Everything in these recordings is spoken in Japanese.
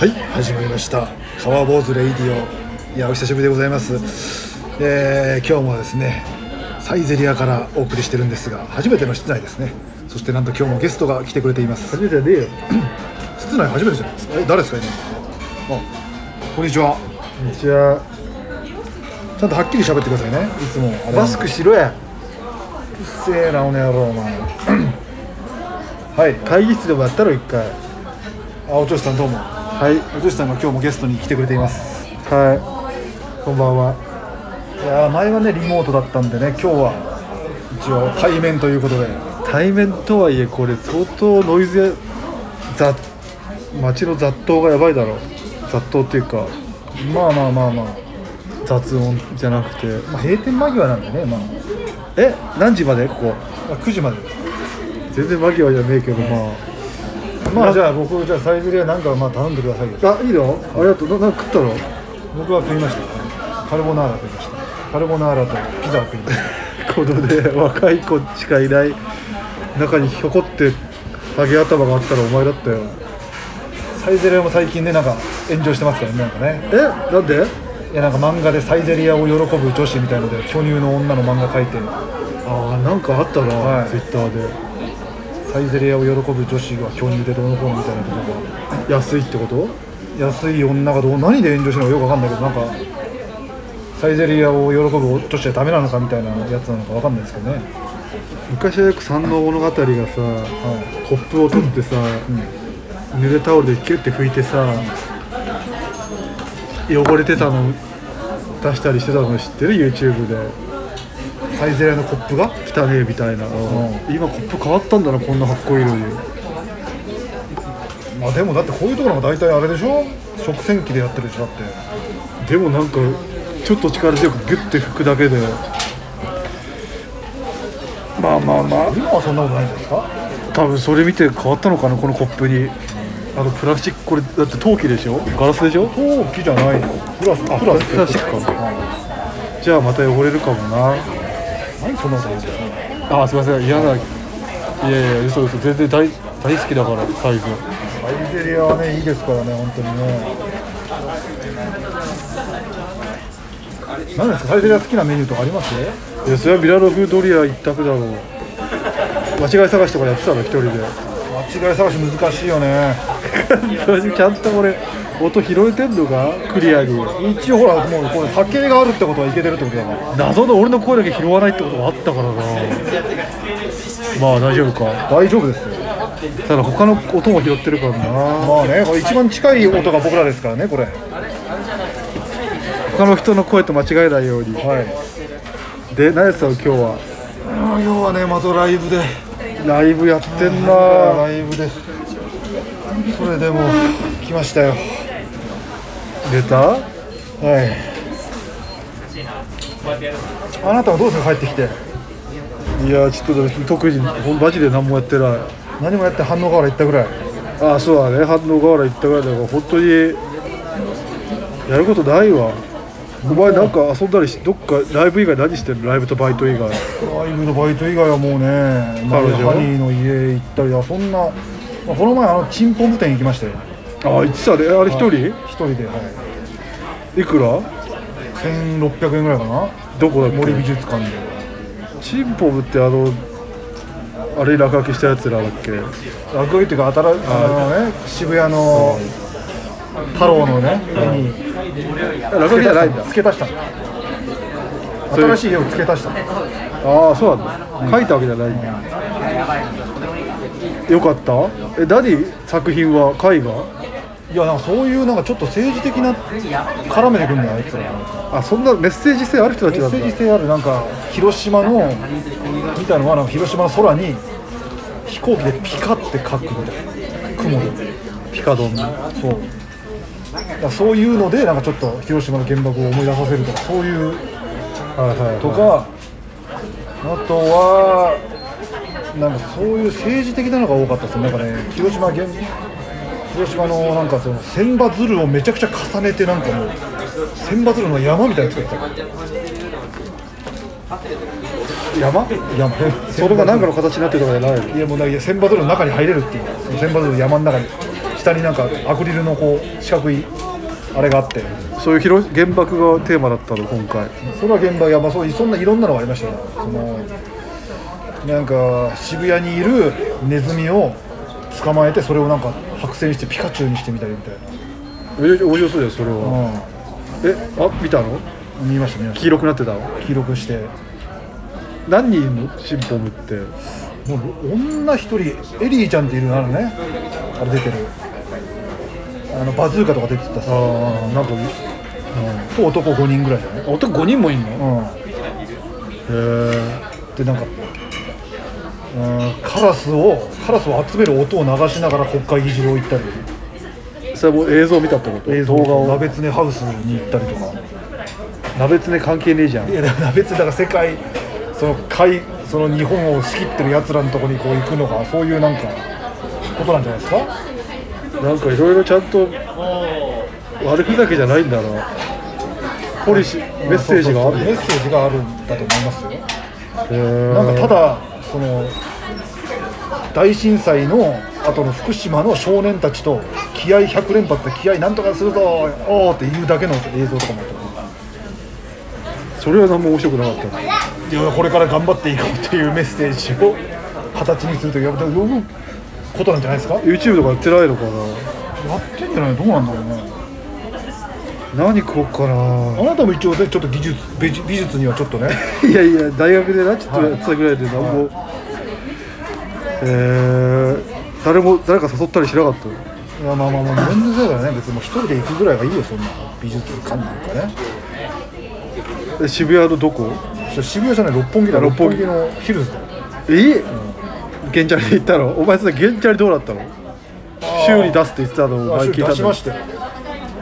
はい始まりました。川坊主レイディオ。いやお久しぶりでございます。えー、今日もですねサイゼリアからお送りしてるんですが初めての室内ですね。そしてなんと今日もゲストが来てくれています。初めてはねえよ室内初めてじゃないですか。え誰ですか今？あこんにちは。こんにちは。ちゃんとはっきり喋ってくださいね。いつも。マスクしろや。うっせえなおの野郎お前。はい。会議室でもやったろ一回。あおちょしさんどうもはい。おちょしさんが今日もゲストに来てくれています。はい。こんばんは。いやー前はねリモートだったんでね今日は一応対面ということで。対面とはいえこれ相当ノイズや雑街の雑踏がやばいだろ雑踏っていうか。まあまあまあまあ、雑音じゃなくて。まあ、閉店間際なんでねまあ。え？何時まで？ここ。あ9時までです。全然間際じゃねえけどままあじゃあ僕じゃあサイゼリアなんかまあ頼んでくださいよ。ああいいの？ありがとう。ななんか食ったの？僕は食いました。カルボナーラ食いました。カルボナーラとピザを食いました。このね若い子しかいない中にひょこってハゲ頭があったらお前だったよ。サイゼリアも最近ねなんか炎上してますからねなんかね。えなんで？いやなんか漫画でサイゼリアを喜ぶ女子みたいので巨乳の女の漫画描いて。ああなんかあったな、はい。ツイッターでサイゼリアを喜ぶ女子が巨乳でどうのこうのみたいなとこが安いってこと？安い女がどう何で炎上してるのかよくわかんないけどなんかサイゼリアを喜ぶ女子はダメなのかみたいなやつなのかわかんないですけどね、昔はよく山王物語がさはコップを取ってさ、濡れタオルでキュッて拭いてさ汚れてたの出したりしてたの知ってる？YouTube で。い、サイゼリアのコップが汚ねえみたいな、今コップ変わったんだなこんなかっこいいのに。まあでもだってこういうところが大体あれでしょ？食洗機でやってるでしょだって。でもなんかちょっと力強くギュッて拭くだけで。まあまあまあ。今はそんなことないんですか？多分それ見て変わったのかなこのコップに。あのプラスチックこれだって陶器でしょ？ガラスでしょ？陶器じゃないプラスあプラス。プラスチックか。はじゃあまた汚れるかもな。い何そんなこと言うんですかあすいません。嫌ないやいや嘘嘘。全然大大好きだからサイズサイゼリアはねいいですからね本当にね。何ですかサイゼリア好きなメニューとかあります？いやそれはミラノ風ドリア一択だろう。間違い探しとかやってたの一人で。間違い探し難しいよね。ちゃんと俺音拾えてんのかクリアに。一応ほらもうこれ波形があるってことはいけてるってことだから。謎の俺の声だけ拾わないってことがあったからな。まあ大丈夫か。大丈夫ですよただ他の音も拾ってるからな。まあねこれ一番近い音が僕らですからねこれ。他の人の声と間違えないように。はい。で何やってたの今日は。今日はねまたライブで。ライブやってんな。ライブで。それでも来ましたよ出た？はい。あなたはどうですか帰ってきて。いやちょっと特にマジで何もやってない。何もやって反応河原行ったぐらい。ああそうだね。反応河原行ったぐらいだから本当にやることないわ。お前なんか遊んだりしどっかライブ以外何してるライブとバイト以外。ライブのバイト以外はもうね、まあ、彼女ハニーの家行ったりあそんな、まあ、この前あのチンポム店行きましたよ。ああ言ってたね。あれ一人？一人ではいいくら？1600円ぐらいかな。どこだっけ？森美術館で。チンポブってあのあれ落書きしたやつらだっけ？落書きっていうか新しあのね渋谷の太郎のね絵に落書きじゃないんだ。付け足した。そういう新しい絵を付け足した。ああそうなんだ。書いたわけじゃないんだ。よかった？え何作品は絵画？いやなんかそういうなんかちょっと政治的な絡めてくんだよあいつらあそんなメッセージ性ある人たちメッセージ性あるなんか広島のみたいなのはなんか広島の空に飛行機でピカって描くみたいな。雲で。ピカドン。そう。だからそういうのでなんかちょっと広島の原爆を思い出させるとかそういう。はいはいとかあとはなんかそういう政治的なのが多かったですね。なんかね広島原広島のなんかその千羽鶴をめちゃくちゃ重ねてなんかもう千羽鶴の山みたいなの作ってた山。山。それが何かの形になってるとかじゃない。のいやもうなんか千羽鶴の中に入れるっていうその千羽鶴の山の中に下になんかアクリルのこう四角いあれがあって。そういう広原爆がテーマだったの今回それは現場いやまあそうそんないろんなのがありましたよそのなんか渋谷にいるネズミを捕まえてそれをなんか白線してピカチュウにしてみたりみたい面白面白そうだよそれは、な、えあ見たの？うん、見ました見まし黄色くなってた？のた記録して。何人いんの？シンポムって。もう女一人エリーちゃんっているのあるね。あれ出てる。あのバズーカとか出てたさ、ああなんか、と男5人ぐらいじゃない、男5人もいんの？うん、へえでなんか、うん、カラスをカラスを集める音を流しながら国会議事堂行ったり。それも映像見たってこと？映像。動画を？鍋つねハウスに行ったりとか。鍋つね関係ねえじゃん。いやだから別にだから世界その海その日本を仕切ってるやつらのところにこう行くのがそういうなんかことなんじゃないですか？なんかいろいろちゃんと悪ふざけじゃないんだな。ポリシーメッセージがある。メッセージがあるんだと思いますよ。へなんかただその大震災の後の福島の少年たちと気合100連発で気合なんとかするぞおーって言うだけの映像とかもあった。それは何も面白くなかった。いやこれから頑張っていこうっていうメッセージを形にするという呼ぶことなんじゃないですか？や YouTube とかやってないのかってんじゃないどうなんだろうね。な何食おうかなあなたも一応ねちょっと技術美術にはちょっとね。いやいや大学でなちょっとやってたぐらいで何も、えー誰も誰か誘ったりしなかった？いやまあまあまあ全然そうだよね。別にもう一人で行くぐらいがいいよそんな。美術館なんかね。え渋谷のどこ？渋谷じゃない六本木だ。あ六本木のヒルズだよ。え？ゲンチャリで行ったの？お前それゲンチャリどうだったの？修理出すって言ってたのをあ前聞いたんだ出しましたよ。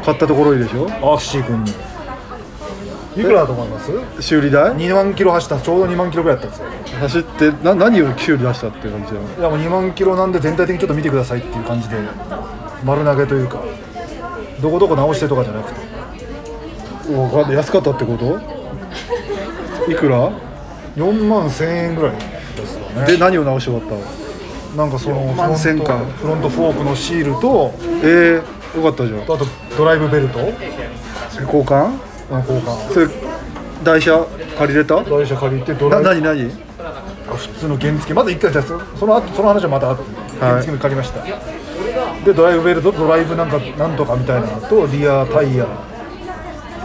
買ったところいいでしょ？アーシー君にいくらだと思います？修理代？2万キロ走ったちょうど2万キロぐらいだったんですよ。走ってな何を修理出したっていう感じだよいやもう2万キロなんで全体的にちょっと見てくださいっていう感じで丸投げというかどこどこ直してとかじゃなくて。わかんない。安かったってこと？いくら？4万1000円ぐらいですよね。で何を直して終わったの？なんかその4万1000か。フロントフォークのシールとえー、よかったじゃん。あとドライブベルト。交換？の交換それ台車借りれた？台車借りてドラな何何？普通の原付。まず1回じゃあそその後その話はまた原付も借りました、でドライブベルトとドライブなんかなんとかみたいなのとリアタイヤ、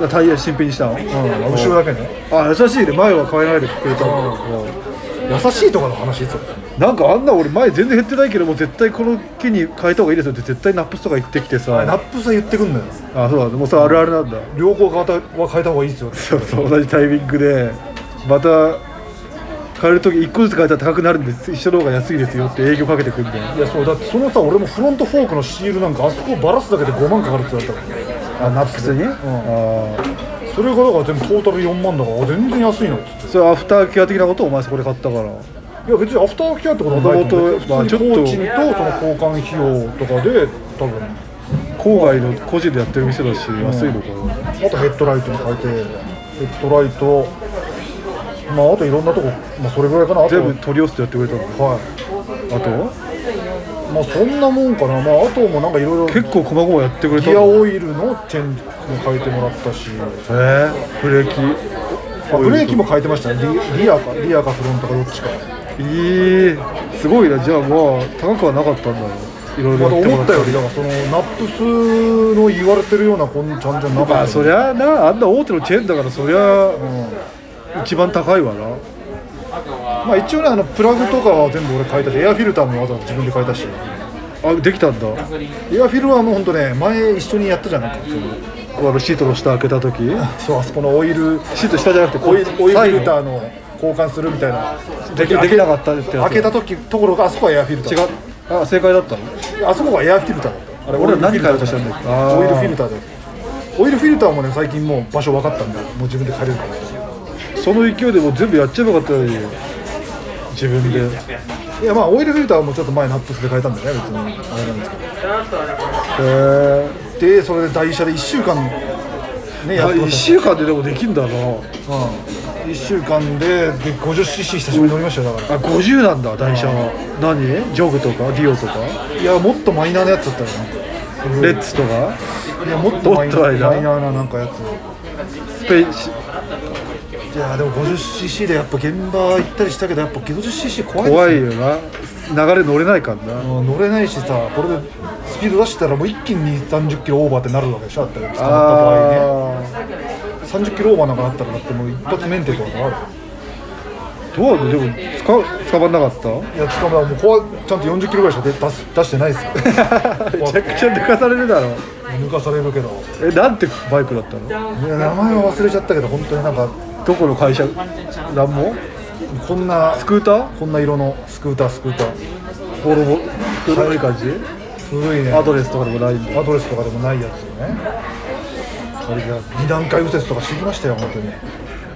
タイヤ新品にしたの、うん、後ろだけね。あ優しいね。前は変えないでくれたの、優しいとかの話それなんかあんな俺前全然減ってないけどもう絶対この機に変えた方がいいですよって絶対ナップスとか言ってきてさ。ナップス言ってくんのよ。あそうだもうさあるあるなんだ。両方変えたは変えた方がいいですよって。そうそう同じタイミングでまた変える時1個ずつ変えたら高くなるんです一緒の方が安いですよって営業かけてくんだよいやそうだってそのさ俺もフロントフォークのシールなんかあそこバラすだけで5万かかるって言われたからあナップ普通に、うん、あそれがだから全部トータル4万だからあ全然安いのっつって。あそれアフターケア的なことをお前そこで買ったからいや別にアフターケアってことはないと思う。元々まあ普通にちょっと工賃とその交換費用とかで多分。郊外の個人でやってる店だし安いのかな、あとヘッドライトに変えてヘッドライト。まああといろんなとこまあそれぐらいかな。あと全部取り寄せてやってくれたの？はい。あとまあそんなもんかな。まああともなんかいろいろ。結構細々やってくれたギアのオイルのチェンジも変えてもらったし。えー、ブレーキ？あブレーキも変えてましたね。リリアかリアかフロントかどっちかいいすごいな。じゃあまあ高くはなかったんだよいろいろ思ったよりだからそのナップスの言われてるようなこんちゃんじゃなかったまあそりゃなあんな大手のチェーンだからそりゃ一番高いわな。まあ一応ねあのプラグとかは全部俺変えたしエアフィルターもわざわざ自分で変えたしあできたんだ。エアフィルはもう本当ね前一緒にやったじゃんなんか。そのあのシートの下開けた時。そうあそこのオイル。シート下じゃなくてオイルオイルフィルターーの交換するみたいな。できできなかったってやつ。開けた時ところがあそこはエアフィルター。違う。あ正解だったの？あそこはエアフィルター。だったあれ俺ら何変えようとしたんだっオイルフィルター。でオイルフィルターもね最近もう場所分かったんでもう自分で変えるからその勢いでもう全部やっちゃえばよかったのに。自分で。いやまあオイルフィルターもちょっと前ナップスで変えたんだよね別に。あれなんですけへえどでそれで代車で1週間ねやって1ました週間ででもできんだな。うん1週間でで 50cc 久しぶりに乗りましたよだかあ50なんだ代車は。何？ジョグとか？ディオとか？らいやもっとマイナーなやつだったよな。レッツとか？いやもっとマイナもっとマイナーーマイナーななんかやつ。スペイシいやでも 50cc でやっぱ現場行ったりしたけどやっぱ 50cc 怖いです怖いよな。流れ乗れないからな。乗れないしさこれでスピード出したらもう一気に2 3 0キロオーバーってなるわけでしょだって捕まった場合ね。あ30キロオーバーなんかなったらだってもう一発免停とかがある。ーどうなのでも捕捕まんなかった？いや捕まらもうここはちゃんと40キロぐらいしか出出す出してないですよ。めちゃくちゃ抜かされるだろ。抜かされるけど。えなんてバイクだったの？いや名前は忘れちゃったけど本当になんかどこの会社？なんも？こんなスクーター？こんな色のスクータースクーター。ボロボロ古い感じ、古いね。アドレスとかでもないアドレスとかでもないやつよねあれじゃ二段階右折とかしてきましたよ本当に。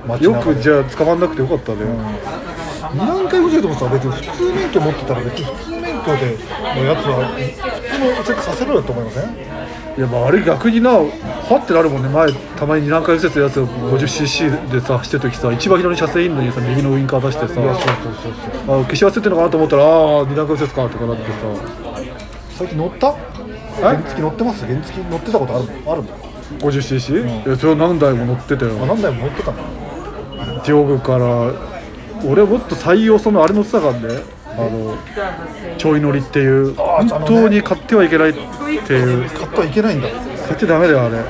街よくじゃあ捕まんなくてよかったね、二段階右折もさ別に普通免許持ってたら別に普通免許でのやつは普通の右折させろよと思いません？いやまああれ逆になはってなるもんね。前たまに二段階右折のやつを 50cc でさ走ってる時さ一番左に車線いんのにさ右のウインカー出してさそうそうそうあ消し忘れてるのかなと思ったらああ二段階右折かとかなってさ。最近乗った？原付乗ってます？原付乗ってたことあるあるの？50cc、いやそれは何台も乗ってたよ。あ何台も乗ってたの？ディオグから俺もっと採用そのあれ乗ってたからね。あのちょい乗りっていう。本当に買ってはいけないっていう。買ってはいけないんだ。買っちゃダメだよあれ。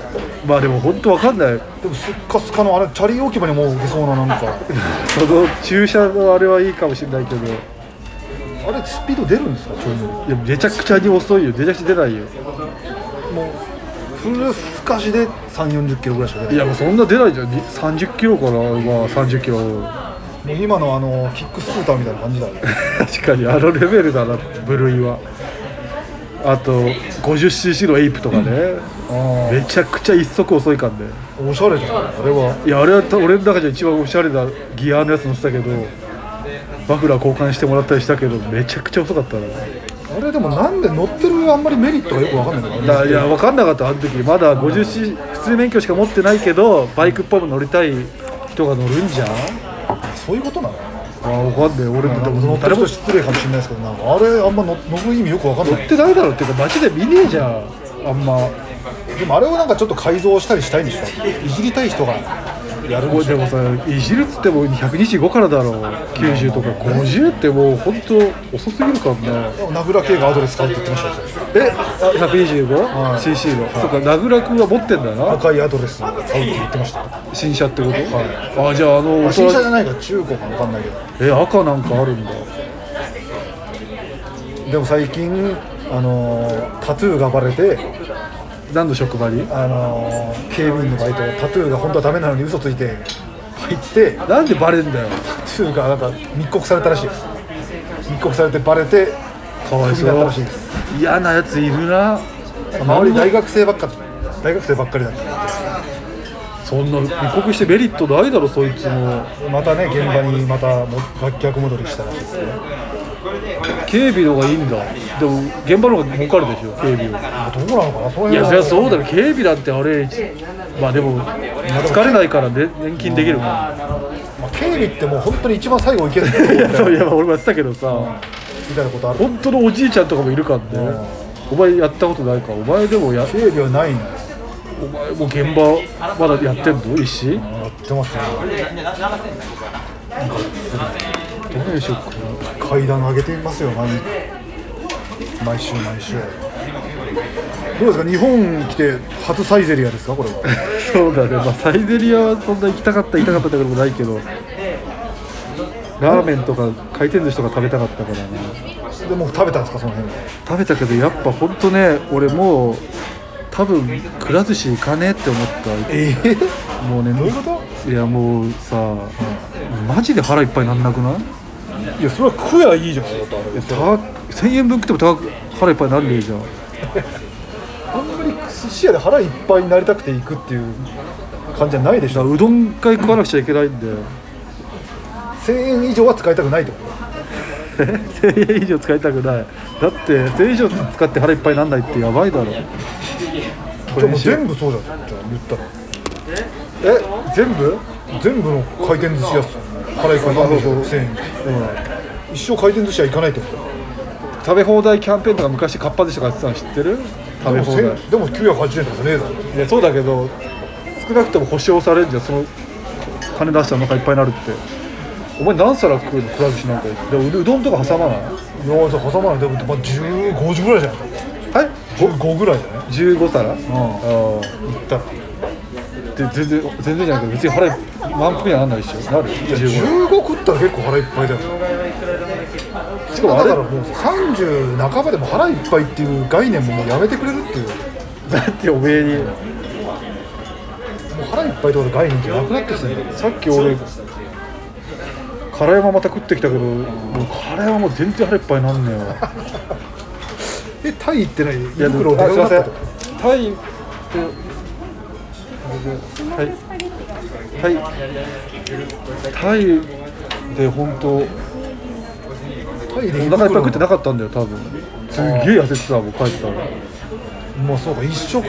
まあでも本当わかんない。でもすっかすかのあれチャリ置き場にもう置けそうななんか。その駐車のあれはいいかもしれないけど。いあれスピード出るんですか？ちょい乗り。やめちゃくちゃに遅いよ。めちゃくちゃ出ないよ。もうフルふかしで3 4 0キロぐらいしか出ない。いやもうそんな出ないじゃん。に30キロからまあ30キロ。もう今のあのキックスクーターみたいな感じだ 確かにあのレベルだな部類は。あと 50cc のエイプとかね。あめちゃくちゃ一足遅いからねあおしゃれじゃんあれは。いやあれは俺の中じゃ一番おしゃれなギアのやつ乗ってたけどマフラー交換してもらったりしたけどめちゃくちゃ遅かったなあれでもなんで乗ってるあんまりメリットがよくわかんないんだだいや分かんなかったあの時。まだ 50C 普通免許しか持ってないけどバイクっぽいの乗りたい人が乗るんじゃん。そういうことなの？あ分かんない。俺なんかでも乗ってる人失礼かもしれないですけどなんかあれあんま乗乗る意味よくわかんない。乗ってないだろっていうか街で見ねえじゃん。あんま。でもあれをなんかちょっと改造したりしたいんでしょ？いじりたい人がやるんでしょでもさいじるっつっても125からだろう。90とか50ってもう本当遅すぎるから名倉圭がアドレス買うって言ってましたよ。え 125?cc の。そっか名倉君は持ってんだな。赤いアドレス買うって言ってました。よ新車ってこと、あじゃああのあ新車じゃ大ないから中古かわかんないけど。人え赤なんかあるんだ。でも最近あのータトゥーがバレて何の職場に？あのー警備員のバイト。タトゥーが本当はダメなのに嘘ついて入ってタなんでバレんだよ。トゥーがなんか密告されたらしい。です密告されてバレてかわいそう。らしいです。嫌なやついるな。周り大学生ばっか大学生ばっかりだった。そんな密告してメリットないだろそいつも。またね現場にまたも逆戻りしたらしいですね警備の方がいいんだ。でも現場の方が儲かるでしょ警備はどうなのかなそういうの。いやそりゃそうだろ。警備なんてあれまあでも疲れないからね年金できるもん。まあ、警備ってもう本当に一番最後行けるとこ いやそういみや俺もやってたけどさ。たいなことある。本当のおじいちゃんとかもいるからね。お前やったことないか。お前でもや警備はないんだよお前もう現場まだやってんの？一子やってますねどうでしょうか階段上げてますよ毎毎週毎週。どうですか日本来て初サイゼリアですかこれは？そうだね、まあ、サイゼリアはそんな行きたかった行きたかったってこともないけどラーメンとか回転寿司とか食べたかったからね。でも食べたんですかその辺食べたけどやっぱほんとね俺もう多分くら寿司行かねえって思った。ええ？もうねどういうこと？いやもうさ、マジで腹いっぱいなんなくない？いやそれは食えばいいじゃん。だってあれた1000円分食っても高く腹いっぱいなんねえじゃんあんまり寿司屋で腹いっぱいになりたくて行くっていう感じじゃないでしょ。うどん会食わなくちゃいけないんで1000円以上は使いたくないってこと1000 円以上使いたくない。だって1000円以上使って腹いっぱいなんないってやばいだろ。これ全部そうじゃんじゃあ言ったら。え全部？全部の回転寿司屋っす腹いっぱいそうそうそう1000円うん一生回転寿司屋行かないってこと食べ放題キャンペーンとか昔かっぱ寿司とかやってたの知ってる食べ放題でもでも980円とかねえだろいやそうだけど少なくとも保証されるじゃんその金出したらお腹いっぱいになるってお前何皿食うのくら寿司なんかでもううどんとか挟まないいやさ挟まないでも、まあ、15時ぐらいじゃないはい15ぐらいじゃない15皿、あ行ったらあで全然全然じゃないけど別に腹満腹にはなんないでしょ。なる15 15食ったら結構腹いっぱいだよ。しかもあれ？だからもう30半ばでも腹いっぱいっていう概念ももうやめてくれるっていう。もだっておめえに。う腹いっぱいとかの概念ってなくなってきてるさっき俺辛山また食ってきたけど、もう辛山も全然腹いっぱいなんねえわ。えタイ行ってない？いやでもあすいません。タイってはい。はい。タイで本当タイで胃お腹いっぱい食ってなかかったんだよ多分。すげえ痩せてたもん帰ったら。もうそうか一食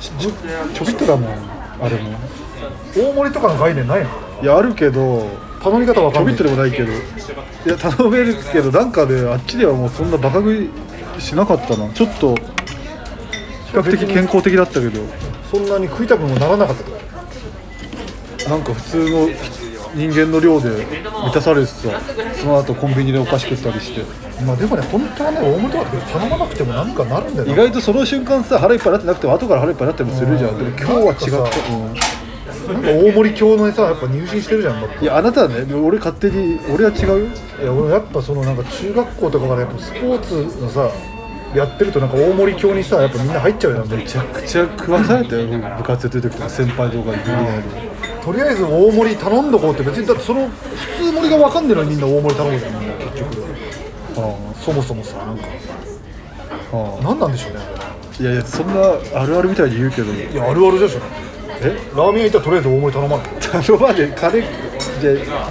ちょびっとだもんあれも。大盛りとかの概念ないの？いやあるけど頼み方わちょびっとでもないけど。いや頼めるけどなんかねあっちではもうそんなバカ食いしなかったな。ちょっと比較的健康的だったけどそんなに食いたくもならなかったとなんか普通の人間の量で満たされてさその後コンビニでお菓子食ったりして。まあでもね本当はね大盛りとかって頼まなくてもなんかなるんだよな。意外とその瞬間さ腹いっぱいになってなくても後から腹いっぱいになったりもするじゃん。でも今日は違った、さうん。なんか大盛り教のさやっぱ入信してるじゃんだ。っていやあなたはね俺勝手に俺は違うよ。いや俺やっぱそのなんか中学校とかからやっぱスポーツのさやってるとなんか大盛り教にさやっぱみんな入っちゃうよねめちゃくちゃ食わされたよ部活やってる時とか先輩とかに。とりあえず大盛り頼んどこうって別にだってその普通盛りが分かんねえのにみんな大盛り頼むじゃん結局。あそもそもさなんか。あ何なんでしょうね。いやいやそんなあるあるみたいに言うけど。いやあるあるでしょえ？ラーメン屋行ったらとりあえず大盛り頼まない 頼まで金で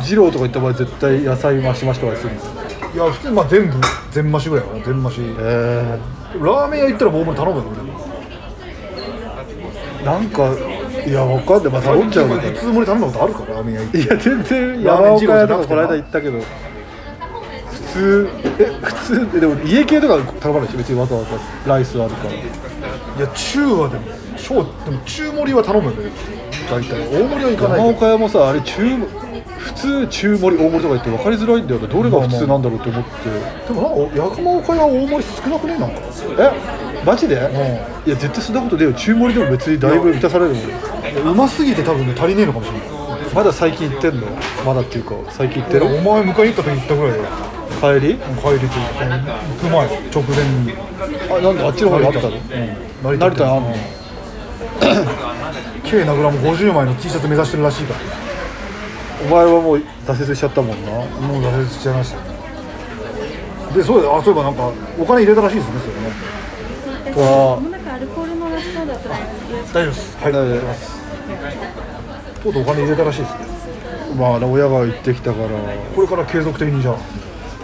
二郎とか行った場合絶対野菜増し増しとかにするんですよいや普通にまあ全部全増しぐらいかな全増し。えラーメン屋行ったら大盛り頼むよー、なんかいやわかんない。まあ頼んじゃう俺け普通盛り頼んだことあるからラーメン屋行って。いや全然山岡屋とかこの間行ったけど。普通え普通えでも家系とか頼まないでしょ別にわざわざライスあるから。いや中はでも小でも中盛りは頼むよね。大体。大盛りは行かない山岡屋もさあれ中普通中盛り大盛りとか言って分かりづらいんだよね。どれが普通なんだろうと思って。でもなんか山岡屋は大盛り少なくねなんか。え？マジで、いや絶対そんなことねえよ中盛りでも別にだいぶ満たされる。もんうますぎて多分ね足りねえのかもしれない。まだ最近行ってんの？まだっていうか最近行ってる？お前迎えに行った時行ったぐらいで帰り？帰りというか行く前直前に。あなんであっちの方にあったの、成成田にあんの？計なぐらも50枚の T シャツ目指してるらしいからお前はもう挫折しちゃったもんな。もう挫折しちゃいましたよでそうだあそういえばなんかお金入れたらしいですねそれね。わもなくアルコールのラストだと大丈夫です。はい。大丈夫とうとうお金入れたらしいですね。まあ親が行ってきたから。これから継続的にじゃあ。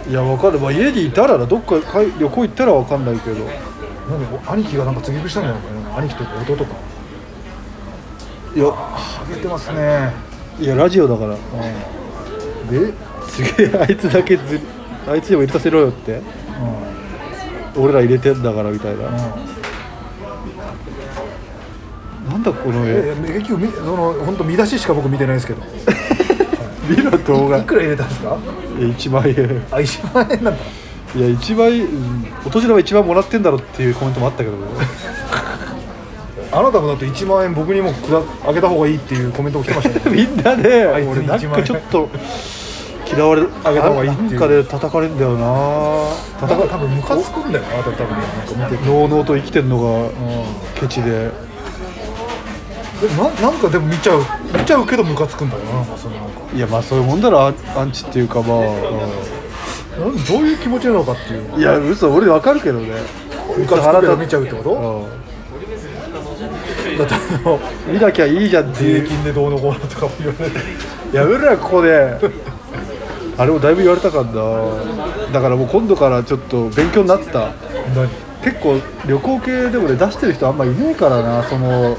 いやわかる、まあ、家にいたらなどっかかい旅行行ったらわかんないけど。なんでお兄貴がなんか継ぎ食いしたんじゃないかな兄貴とか弟か。いや。ハゲてますねいやラジオだから。ですげえあいつだけずあいつにも入れさせろよって。俺ら入れてんだからみたいな、なんだこの絵。え結局みその本当見出ししか僕見てないですけど。見ろ動画。いくら入れたんですか？いや1万円。あ1万円なんだ。いや1万円、うんお年玉1万もらってんだろっていうコメントもあったけど。ねあなたもだって1万円僕にもくだあげた方がいいっていうコメントが来てましたね。みんなねあいつ俺なん1万円。かちょっと嫌われあげた方がいいっていう。なんかで叩かれんだよな。だから多分ムカつくんだよな多分ねなんか見てて。のうのうと生きてんのがケチで。でもななんかでも見ちゃう見ちゃうけどムカつくんだよななんかそのなんか。いやまあそういうもんだろアンアンチっていうかまあ、なんどういう気持ちなのかっていう。いや嘘俺わかるけどね。ムカつくけど見ちゃうってこと？うんだって見なきゃいいじゃんっていう。税金でどうのこうのとかも言われて。いや俺らここで。あれもだいぶ言われたからなだからもう今度からちょっと勉強になった。何？結構旅行系でもね出してる人あんまいねえからなその。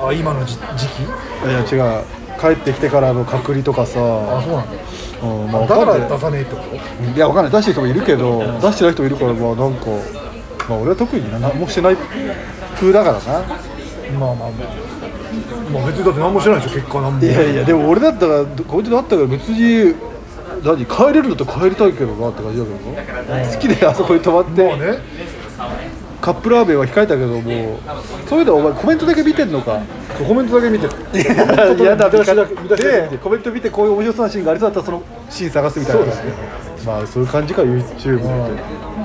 あ今の時時期？いや違う。帰ってきてからの隔離とかさ。あそうなんだ。うんまあ、だからわかんない。出さねえってこと？いやわかんない。出してる人もいるけど、出してない人もいるからまあなんかまあ俺は特に何もしてない風だからな。まあまあまあ。まあ別にだって何もしてないでしょ結果何も。いやいやでも俺だったらこういうのあったから別に何帰れるんだったら帰りたいけどなって感じだけどな、好きであそこに泊まって、まあね。カップラーメンは控えたけどもそういうのお前コメントだけ見てんのか。コメントだけ見てる。嫌だ見出しだけ見出しだけ見てでコメント見てこういう面白そうなシーンがありそうだったらそのシーン探すみたいな。そうですね。まあそういう感じか YouTube っ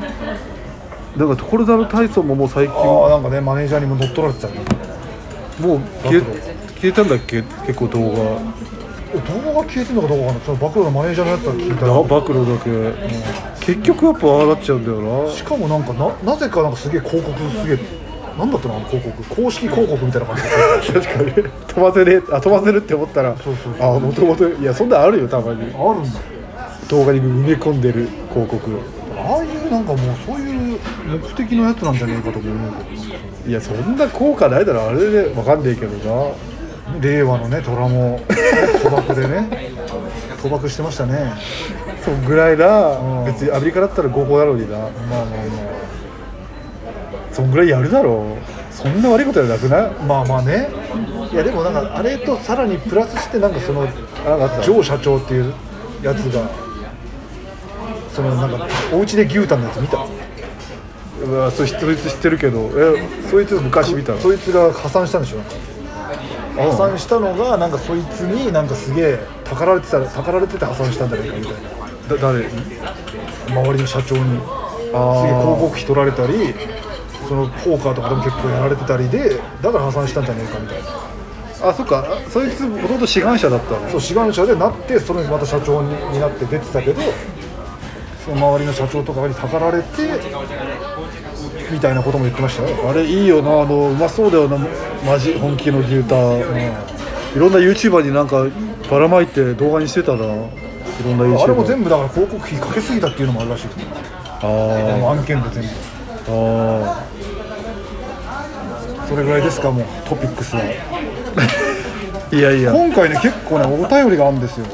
てなんか所沢体操ももう最近ああなんかねマネージャーにも乗っ取られてたねもう消え消えたんだっけ？結構動画。動画が消えてんのかどうかわかんない。その暴露のマネージャーのやつは聞いたあら暴露だけ、結局やっぱああなっちゃうんだよな。しかもなんかななぜかなんかすげえ広告すげえなんだったの？あの広告。公式広告みたいな感じ。で 確かに。飛ばせねあ飛ばせるって思ったらそうそうそう。あもともといやそんなんあるよたまに。あるんだ。動画に埋め込んでる広告ああいうなんかもうそういう目的のやつなんじゃねえかとか思うけいやそんな効果ないだろあれで分かんねえけどな。ど令和のね虎も。賭博でね。賭博してましたね。そんぐらいな、うん。別にアメリカだったら合法なのにな。まあまあそんぐらいやるだろう。そんな悪いことやなくない？まあまあまあね。いやでもなんかあれとさらにプラスしてなんかそのなんかあった？ジョー社長っていうやつがそのなんかお家で牛タンのやつ見た？うわそいつそいつ知ってるけど。えそいつ昔見た？のそいつが破産したんでしょ？なんかあ破産したのがなんかそいつになんかすげえたかられてたたかられてて破産したんじゃないかみたいな。だ誰？に周りの社長に。すげえ広告費取られたりそのポーカーとかでも結構やられてたりでだから破産したんじゃないかみたいな。あそっか。そいつもともと志願者だったの？そう志願者でなってそれにまた社長になって出てたけどその周りの社長とかにたかられてみたいなことも言ってましたよ。あれいいよなあのうまそうだよな。マジ本気の牛タン、いろんな YouTuber になんかばらまいて動画にしてたないろんな YouTuber あれも全部だから広告費かけすぎたっていうのもあるらしい。ああの案件で全部。ー。あそれぐらいですかもうトピックスは。ー いやいや。今回ね結構ねお便りがあるんですよ。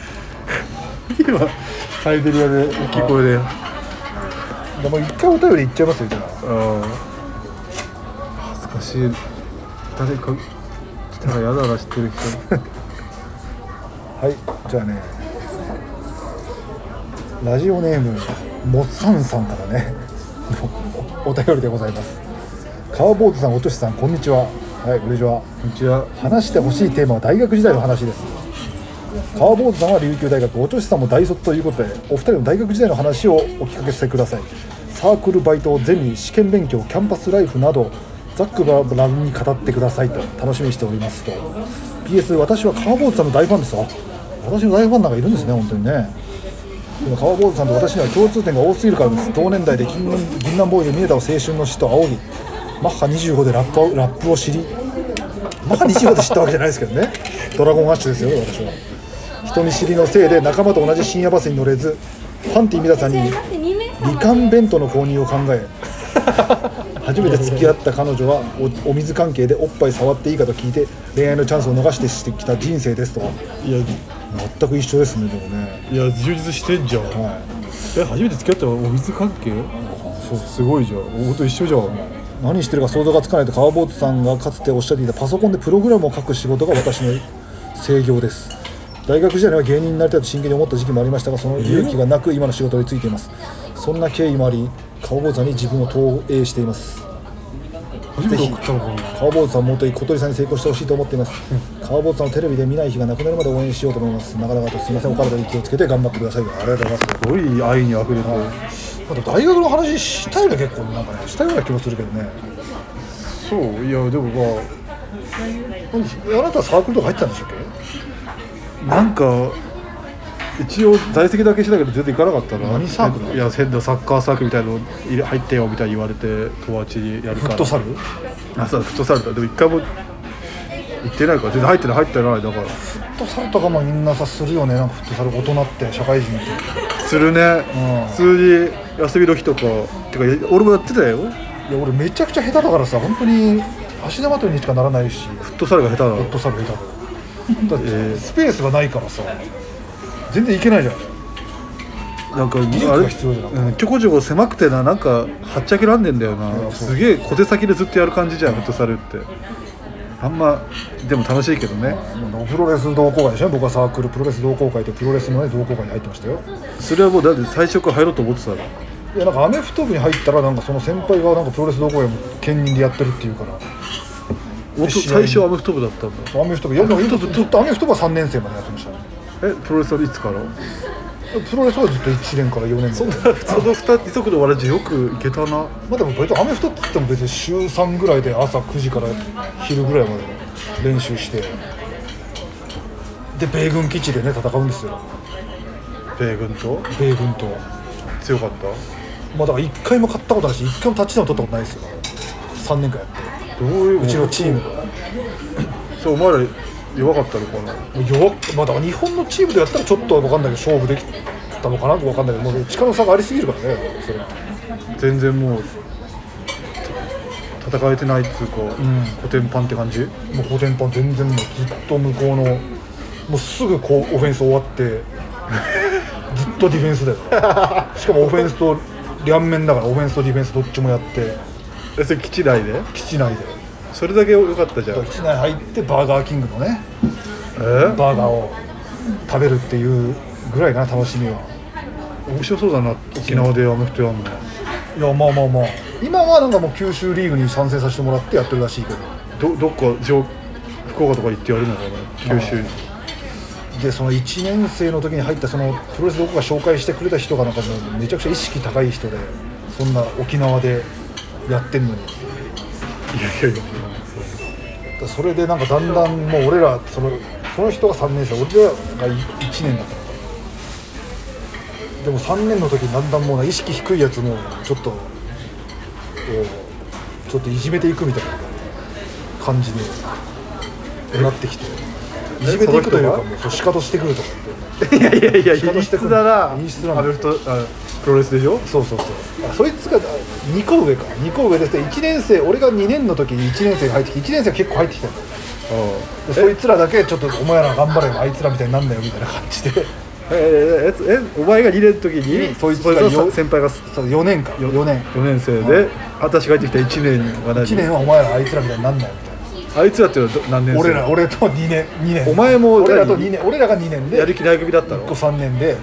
今サイベリアで大きい。声ででも一回お便りい。っちゃい。ますよじゃああ恥ずかしい。誰か来たら嫌だな知ってる人はい。じゃあねラジオネームもっさんさんからねおお便りでござい。ます川坊主さんおとしさんこんにちははい。こんにちはこんにちは話してほしい。テーマは大学時代の話です川坊主さんは琉球大学おとしさんも大卒ということでお二人の大学時代の話をお聞かせください。サークルバイトゼミ試験勉強キャンパスライフなどざっくばらんに語ってくださいと楽しみにしておりますと。PS 私は川坊主さんの大ファンですあ私の大ファンなんかいるんですね本当にね。でも川坊主さんと私には共通点が多すぎるからです。同年代で銀銀杏ボーイで見えた青春の死と仰ぎマッハ25でラップをラップを知り。マッハ25で知ったわけじゃないですけどね。ドラゴンアッシュですよ私は。人見知りのせいで仲間と同じ深夜バスに乗れずパンティ皆さんにみかん弁当の購入を考え初めて付き合った彼女はおお水関係でおっぱい触っていいかと聞いて恋愛のチャンスを逃してしてきた人生ですと。いや全く一緒ですねでもね。いや充実してんじゃん。はい。え初めて付き合ったのお水関係？そう。すごいじゃん。ほんと一緒じゃん。何してるか想像がつかないと川坊主さんがかつておっしゃっていたパソコンでプログラムを書く仕事が私の制業です大学時代には芸人になりたいと真剣に思った時期もありましたがその勇気がなく今の仕事についています。そんな経緯もあり川坊んに自分を投影しています。初めて送ったのかな川坊主さんもっと小鳥さんに成功してほしいと思っています。川坊主さんをテレビで見ない日がなくなるまで応援しようと思います。長々とすみませんお体に気をつけて頑張ってくださいありがとうございますすごい愛にあふれて、あと大学の話したよね結構なんかねしたような気もするけどね。そういやでもまあなたサークルとか入ってたんでしたっけ？あなんか一応在籍だけしたけど全然行かなかったな。何サークルいや変なサッカーサークルみたいなの入れ入ってよみたいに言われて友達にやるから。フットサル？あそうフットサルだ。でも一回も行ってないから全然入ってない入ってない。だから。フットサルとかもみんなさするよね。なんかフットサル大人って社会人って。するね、うん。普通に休みの日とかてか俺もやってたよ。いや俺めちゃくちゃ下手だからさ本当に足手まといにしかならないし。フットサルが下手なのフットサル下手。だだってえー。スペースがないからさ全然いけないじゃん。なんか技術が必要じゃんうん、ちょこちょこ狭くてななんかはっちゃけらんねんだよな。すげえ小手先でずっとやる感じじゃんフットサルって。あんまでも楽しいけどね。もうプロレス同好会でしょ？僕はサークルプロレス同好会でプロレスのね同好会に入ってましたよ。それはもうだって最初から入ろうと思ってたのいやなんかアメフト部に入ったらなんかその先輩がなんかプロレス同好会も兼任でやってるっていうから最初はアメフト部だったんだ。アメフト部。いやでもずっとアメフト部は3年生までやってました。ねえプロレスはいつから？プロレスはずっと1年から4年。そんなその二二足のわらじよくいけたな。まあでも別にアメフトって言っても別に週3ぐらいで朝9時から昼ぐらいまで練習して。で米軍基地でね戦うんですよ。米軍と？米軍と。強かった？まあだから1回も勝ったことないし1回もタッチダウン取ったことないですよ。3年間やってどういううちのチームが？そうお前ら弱かったのかな？弱っまあだから日本のチームでやったらちょっと分かんないけど勝負できたのかなと分かんないけどもう力の差がありすぎるからねそれ。全然もうた戦えてないっつうか、んコテンパンって感じ？もうコテンパン全然もうずっと向こうのもうすぐこうオフェンス終わって ずっとディフェンスだよ。しかもオフェンスと両面だからオフェンスとディフェンスどっちもやってえそれ基地内で？基地内で。それだけ良かったじゃん。基地内入ってバーガーキングのね。え？バーガーを食べるっていうぐらいかな楽しみは。面白そうだな沖縄でアメフトやんの。いやまあまあまあ。今はなんかもう九州リーグに参戦させてもらってやってるらしいけど。どどっか上福岡とか行ってやるのかな？九州。にでその1年生の時に入ったそのプロレスどこが紹介してくれた人がなんかもうめちゃくちゃ意識高い人でそんな沖縄でやってんのに。いやいやいやだそれでなんかだんだんもう俺らそのその人が3年生俺らが1年だった。でも3年の時にだんだんもうな意識低いやつもちょっとこうちょっといじめていくみたいな感じになってきて。いじめていくというかもうそう仕方してくるとかって。いやいやいや仕方してくる。だな。陰湿な。アメフトあプロレスでしょ？そうそうそう。あそいつが2個上か。2個上ですで1年生俺が2年の時に1年生が入ってきて1年生が結構入ってきたの。でそいつらだけちょっとお前ら頑張れよあいつらみたいになんだよみたいな感じで。ええええお前が2年の時にそいつがのよ先輩がそう4年か。4年。4年生で私が入ってきた1年は何1年はお前らあいつらみたいになんなよみたいあいつらっていうのはど何年俺ら俺と2年2年。お前も俺らと何2年。俺らが2年でやる気ない組だったの？1個3年で、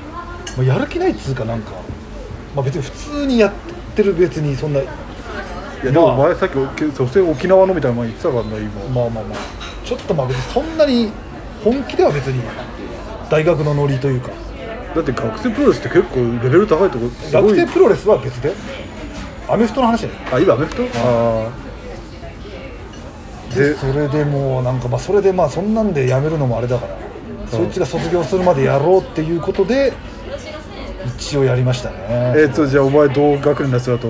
まあ、やる気ないっつうかなんか、まあ、別に普通にやってる別にそんないいやでもお前さっき女性沖縄のみたいな前言ってたからな今。まあまあまあ。ちょっとまあ別にそんなに本気では別に大学のノリというか。だって学生プロレスって結構レベル高いとこすごい。学生プロレスは別で。アメフトの話だよ。あ今アメフト？ああででそれでもうなんかまあそれでまあそんなんでやめるのもあれだから、そいつが卒業するまでやろうっていうことで一応やりましたね。えっとじゃあお前同学年のやつだと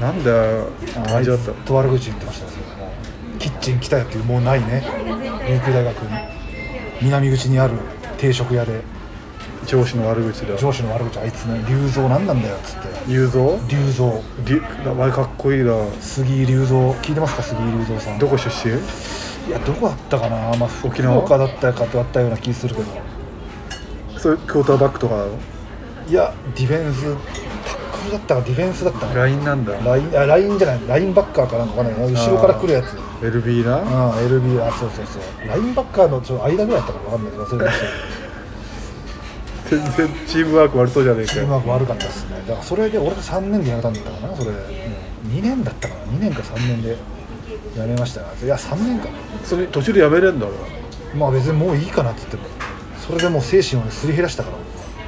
なんだよあったいつと悪口言ってましたねもうキッチン来たよっていうもうないね。琉球大学に。南口にある定食屋で。上司の悪口だ。上司の悪口あいつね龍造何なんだよっつって。雄三龍造り名前かっこいいな。杉井龍造聞いてますか杉井龍造さん。どこ出身？いやどこだったかな、まあ、沖縄？福岡だったかだったような気するけど。それクォーターバックとかなの？いやディフェンスタックルだったかディフェンスだったかラインなんだ。ラインあラインじゃないラインバッカーかなんかわかんな後ろから来るやつ。LB な？ああ LB あそうそうそう。ラインバッカーのちょ間ぐらいだったかわかんないけどそれました全然チームワーク悪そうじゃねえかよ。チームワーク悪かったですね。だからそれで俺と3年でやめたんだったかなそれ、2年だったかな？2年か3年で。やめましたいや3年か。それ途中でやめれんだろ。まあ別にもういいかなっつっても。それでもう精神をねすり減らしたから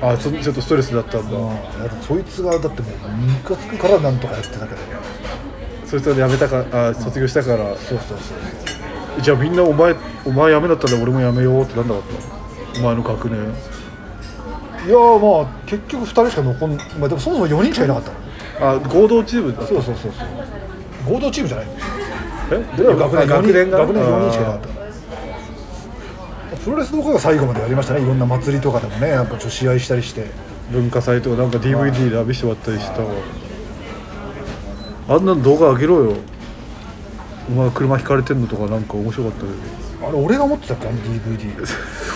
あそちょっとストレスだったんだ、うん、だってそいつがだってもうムカつくからなんとかやってたけどそいつはやめたかあ卒業したから、そうそうそうそう。じゃあみんなお前お前辞めだったら俺も辞めようってなんなかったお前の学年。いやーまあ結局2人しか残んまあでもそもそも4人しかいなかったの。あ合同チームだった？そうそうそうそう。合同チームじゃないのえ？で学年あ学年が？学年4人しかいなかったプロレスの方が最後までやりましたね。いろんな祭りとかでもねやっぱちょっと試合したりして。文化祭とかなんか DVD で見せてもらったりした。わあんなの動画上げろよ。お前車引かれてんのとかなんか面白かったけどあれ俺が持ってたっけ？あの DVD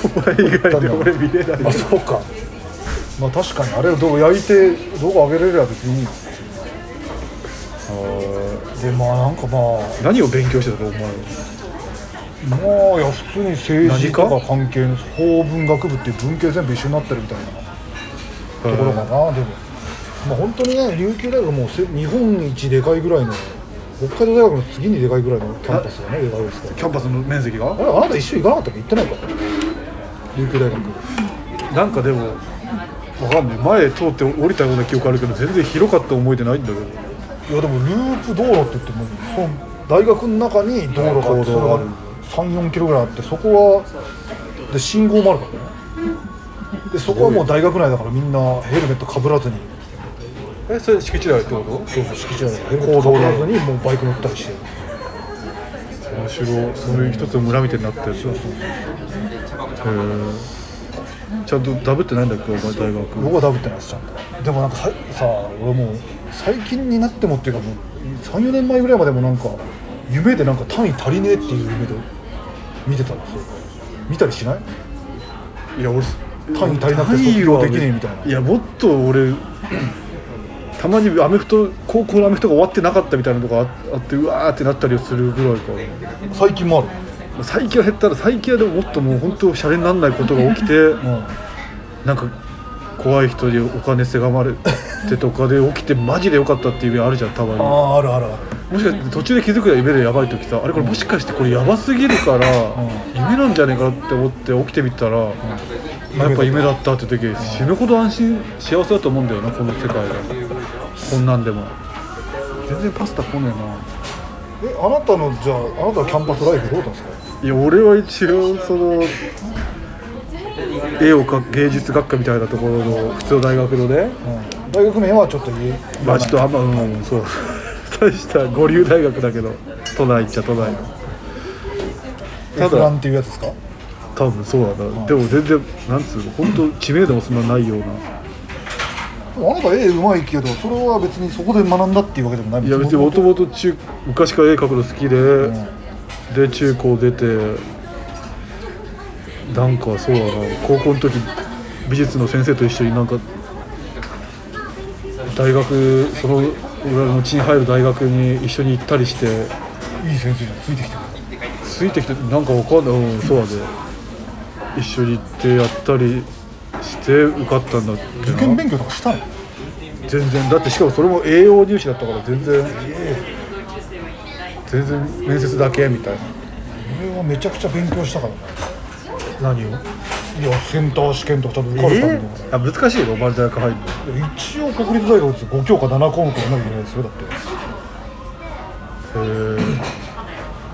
お前以外で俺見れないあそうか。まあ確かにあれをどう焼いて動画上げれれば別にいいでまあなんかまあ。何を勉強してたのお前まあいや普通に政治と何か？関係の法文学部って文系全部一緒になってるみたいなところかなでも。まあ本当にね琉球大学はもうせ日本一でかいぐらいの北海道大学の次にでかいぐらいのキャンパスがねでかいですか。らキャンパスの面積が？あれあなた一緒行かなかったっけ行ってないか琉球大学なんかでもわかんない前通って降りたような記憶あるけど全然広かった思い出ないんだけど。いやでもループ道路って言ってもその大学の中に道路があってそれが34キロぐらいあってそこはで信号もあるからね。でそこはもう大学内だからみんなヘルメットかぶらずに。えそれ敷地内ってこと？そうそう敷地内。でヘルメットかぶらずにもうバイク乗ったりして。面白い。そういう一つの村みたいになってる。そうそうちゃんとダブってないんだっけ？お前大学。僕はダブってないですちゃんと。でもなんかささ俺もう最近になってもっていうかもう34年前ぐらいまでもなんか夢でなんか単位足りねえっていう夢で見てたんですよ。見たりしない？いや俺単位足りなくて卒業できねえみたいな。いやもっと俺たまにアメフト高校のアメフトが終わってなかったみたいなのとかああってうわーってなったりするぐらいか。最近もある？最近は減ったら最近はでももっともう本当シャレにならないことが起きてうん。なんか怖い人にお金せがまれてとかで起きてマジでよかったっていう夢あるじゃんたまに。あああるあるあるもしかして途中で気づくよ夢でやばい時さあれこれもしかしてこれやばすぎるから夢なんじゃねえかなって思って起きてみたら、あやっぱ夢だったって時死ぬほど安心幸せだと思うんだよなこの世界が。こんなんでも。全然パスタ来ねえあなたのじゃああなたのキャンパスライフどうだったんですか？えないや俺は一応その絵を描く芸術学科みたいなところの普通の大学のね。うん。大学名はちょっと言えまあちょっとあんまうんそう大した五流大学だけど都内っちゃ都内。ただエフランっていうやつですか？多分そうだな、でも全然なんつうの本当知名度もそんなないような。あなた絵うまいけどそれは別にそこで学んだっていうわけでもない。いや別にもともと中昔から絵描くの好きで、で中高出てなんかそうだな。高校の時美術の先生と一緒になんか大学その俺の地に入る大学に一緒に行ったりしていい先生についてきてるついてきてなんかわかんないうんそうだね。一緒に行ってやったりして受かったんだっけな。受験勉強とかしたの？全然。だってしかもそれも栄養入試だったから全然。全然面接だけみたいな。俺はめちゃくちゃ勉強したからね何を？いやセンター試験とかちゃんと受かるためにあ難しいの？お前大学入るの。一応国立大学5教科7項目やらなきゃいけないですよだって。へ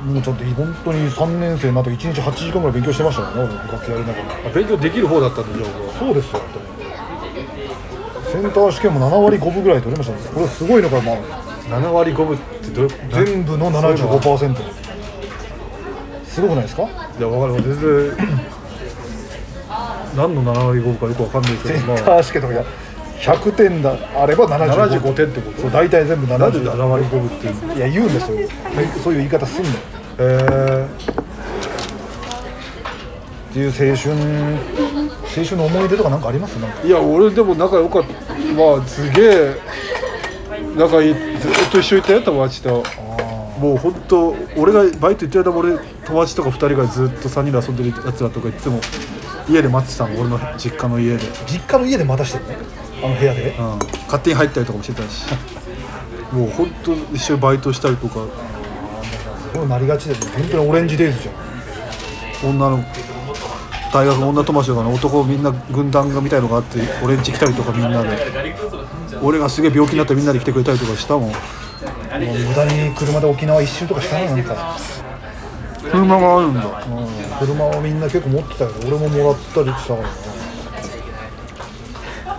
もうちょっと本当に3年生になって1日8時間ぐらい勉強してましたからね俺部活やりながら。え勉強できる方だったんだじゃそうですよ本当にセンター試験も7割5分ぐらい取れましたね。これすごいのがまああ7割5分ってどういう？こと全部の75%すごくないですか？いや分かる。全然何の7割5分かよく分かんないけセンまあー試験とか100点だあれば75 75点ってこと？そう大体全部なんで7 70割5分っていう。のいや言うんですよ。そういう言い方すんの。よへっていう青春青春の思い出とかなんかあります？なんかえいや俺でも仲良かった。まあすげえ。仲いいずっと一緒にいたよ友達と。もう本当俺がバイト行ってる間も俺友達とか2人がずっと3人で遊んでるやつらとかいつも家で待ってたの俺の実家の家で、実家の家で待たしてるねあの部屋で？うん、勝手に入ったりとかもしてたし。もう本当一緒にバイトしたりとか。こうなりがちですね本当にオレンジデイズじゃん。女の大学の女友達とかの男みんな軍団がみたいのがあって俺ん家来たりとかみんなで。俺がすげえ病気になってみんなで来てくれたりとかしたもん。もう無駄に車で沖縄一周とかしたのなんか、車があるんだ。うん、車はみんな結構持ってたけど俺ももらったりしたから。ね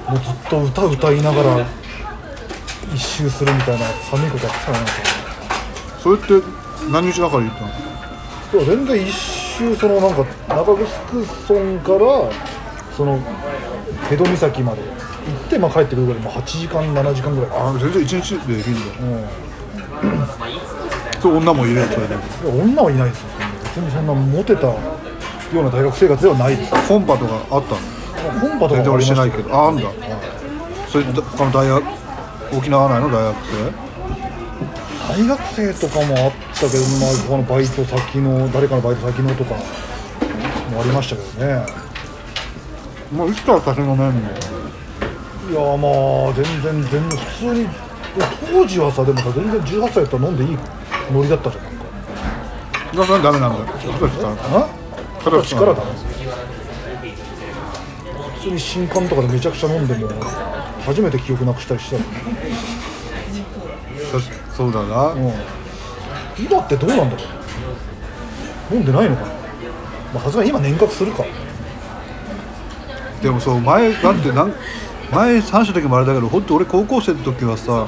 もうずっと歌歌いながら一周するみたいな寒いことやってたなそれって何日がかり言ったの？いや全然一周そのなんか中城村からその江戸岬まで。行って、まあ、帰ってくるぐらいもう8時間7時間ぐらい。あ全然1日でできるんだ。うん。そう女もいるよそれで女はいないですよ別にそんなモテたような大学生活ではない。ですコンパとかあったの？コンパとか全然俺してないけど。どああんだ。それで他の大学沖縄内の？大学大学生とかもあったけどまあこのバイト先の誰かのバイト先のとかもありましたけどね。生もういつから酒飲めんのいやまあ全然全然普通に当時はさでもさ全然18歳やったら飲んでいいノリだったじゃんだからダメなんだ。よ二十歳か。らあ力だね普通に新刊とかでめちゃくちゃ飲んでも初めて記憶なくしたりしたのそうだな、うん。今ってどうなんだろう？飲んでないのかな？まあさすがに今年額するか。でもそう前だってなん前話した時もあれだけど本当俺高校生の時はさ、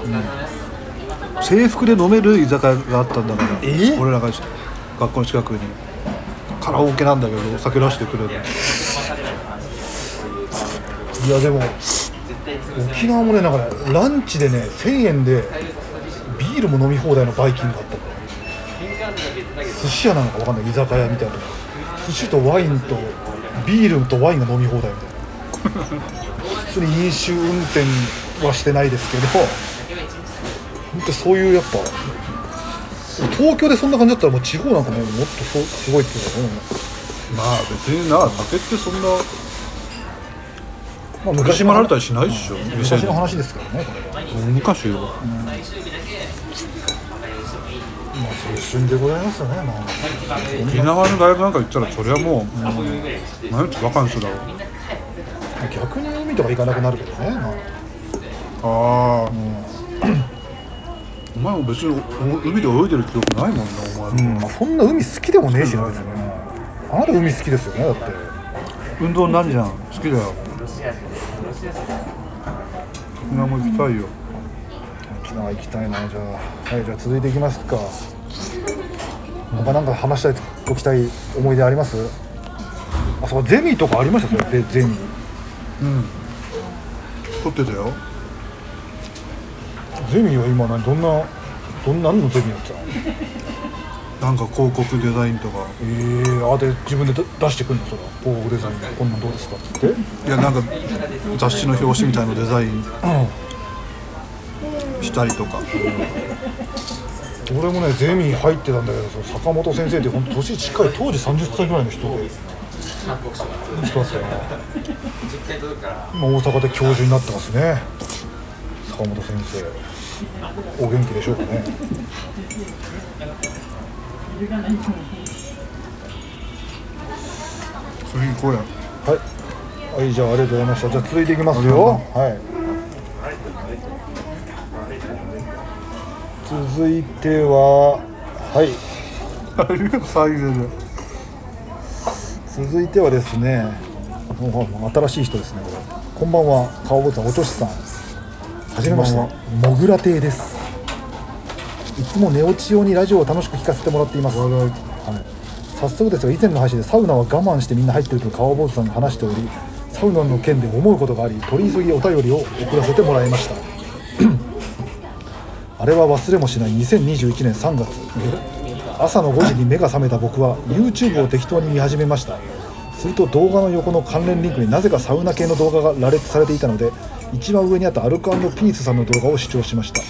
制服で飲める居酒屋があったんだからえ？俺らが学校の近くにカラオケなんだけどお酒出してくれる。いやでも沖縄もねなんかねランチでね1000円でビールも飲み放題のバイキングがあった。から寿司屋なのか分かんない。居酒屋みたいな。とこ寿司とワインとビールとワインが飲み放題みたいな。普通に飲酒運転はしてないですけど。本当そういうやっぱ東京でそんな感じだったらもう地方なんかもうもっとそうすごいっていうかねまあ別にな酒ってそんなまあ、昔もられたりしないでしょ。昔の話ですからねこれは。昔よまあ青春でございますよね。まあ沖縄の大学なんか行ったらそれはもう、毎日バカンスだろ逆に海とか行かなくなるけどね、まあ。ああ、お前も別にお海で泳いでる記憶ないもんなお前、うんまあ、そんな海好きでもねえしな別に。ねあなた海好きですよねだって。運動になるじゃん。好きだよ。沖縄も行きたいよ。沖縄行きたいなじゃあ。はいじゃあ続いていきますか。他なんか話したいおきたい思い出あります？あそうゼミとかありましたそれでゼミ。うん。撮ってたよゼミは今何どんなどんな何のゼミやってたの？なんか広告デザインとか。ええー、あで自分で出出してくるのそれは広告デザイン。こんなんどうですか？っつっていやなんか雑誌の表紙みたいのデザイン。したりとか。俺もねゼミ入ってたんだけどその坂本先生って本当年近い当時30歳ぐらいの人で。人だったよな今大阪で教授になってますね。坂本先生お元気でしょうかね。次行こうや。はい、はい、じゃあありがとうございました。じゃあ続いていきますよ。はい。続いてははい。続いてはですね新しい人ですねこれ。こんばんは顔坊さんおちょしさんはじめましてこもぐら亭です。いつも寝落ち用にラジオを楽しく聞かせてもらっています、はい、早速ですが以前の配信でサウナは我慢してみんな入っていると川坊主さんが話しておりサウナの件で思うことがあり取り急ぎお便りを送らせてもらいました。あれは忘れもしない2021年3月。朝の5時に目が覚めた僕は YouTube を適当に見始めました。すると動画の横の関連リンクになぜかサウナ系の動画が羅列されていたので一番上にあったアルコピースさんの動画を視聴しました。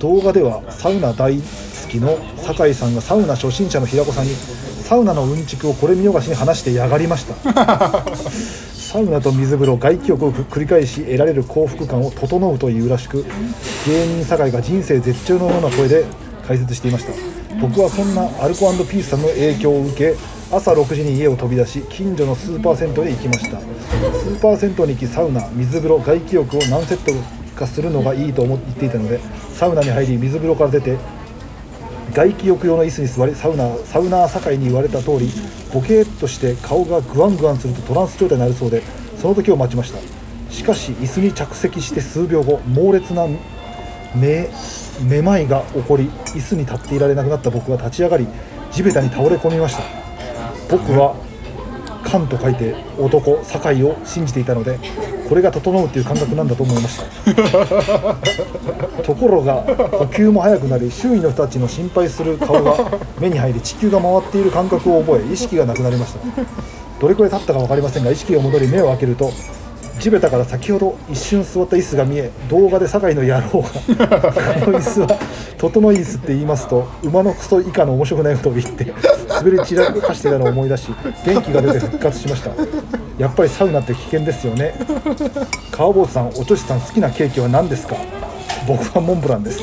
動画ではサウナ大好きの酒井さんがサウナ初心者の平子さんにサウナのうんちくをこれ見よがしに話してやがりました。サウナと水風呂外気浴を繰り返し得られる幸福感を整うというらしく芸人酒井が人生絶頂のような声で解説していました。僕はそんなアルコピースさんの影響を受け朝6時に家を飛び出し近所のスーパー銭湯へ行きました。スーパー銭湯に行きサウナ水風呂外気浴を何セットかするのがいいと思っていたのでサウナに入り水風呂から出て外気浴用の椅子に座りサウナサウナー酒井に言われた通りボケーっとして顔がグワングワンするとトランス状態になるそうでその時を待ちました。しかし椅子に着席して数秒後猛烈なめめまいが起こり椅子に立っていられなくなった僕は立ち上がり地べたに倒れ込みました。僕は「カン」と書いて男酒井を信じていたのでこれが整うっていう感覚なんだと思いました。ところが呼吸も速くなり周囲の人たちの心配する顔が目に入り地球が回っている感覚を覚え意識がなくなりました。どれくらい経ったか分かりませんが意識が戻り目を開けると地べたから先ほど一瞬座った椅子が見え動画で酒井の野郎が この椅子は整い椅子って言いますと馬のクソ以下の面白くないことを言って滑り散らかしてたのを思い出し元気が出て復活しました。やっぱりサウナって危険ですよね。川坊主さんおとしさん好きなケーキは何ですか？僕はモンブランです。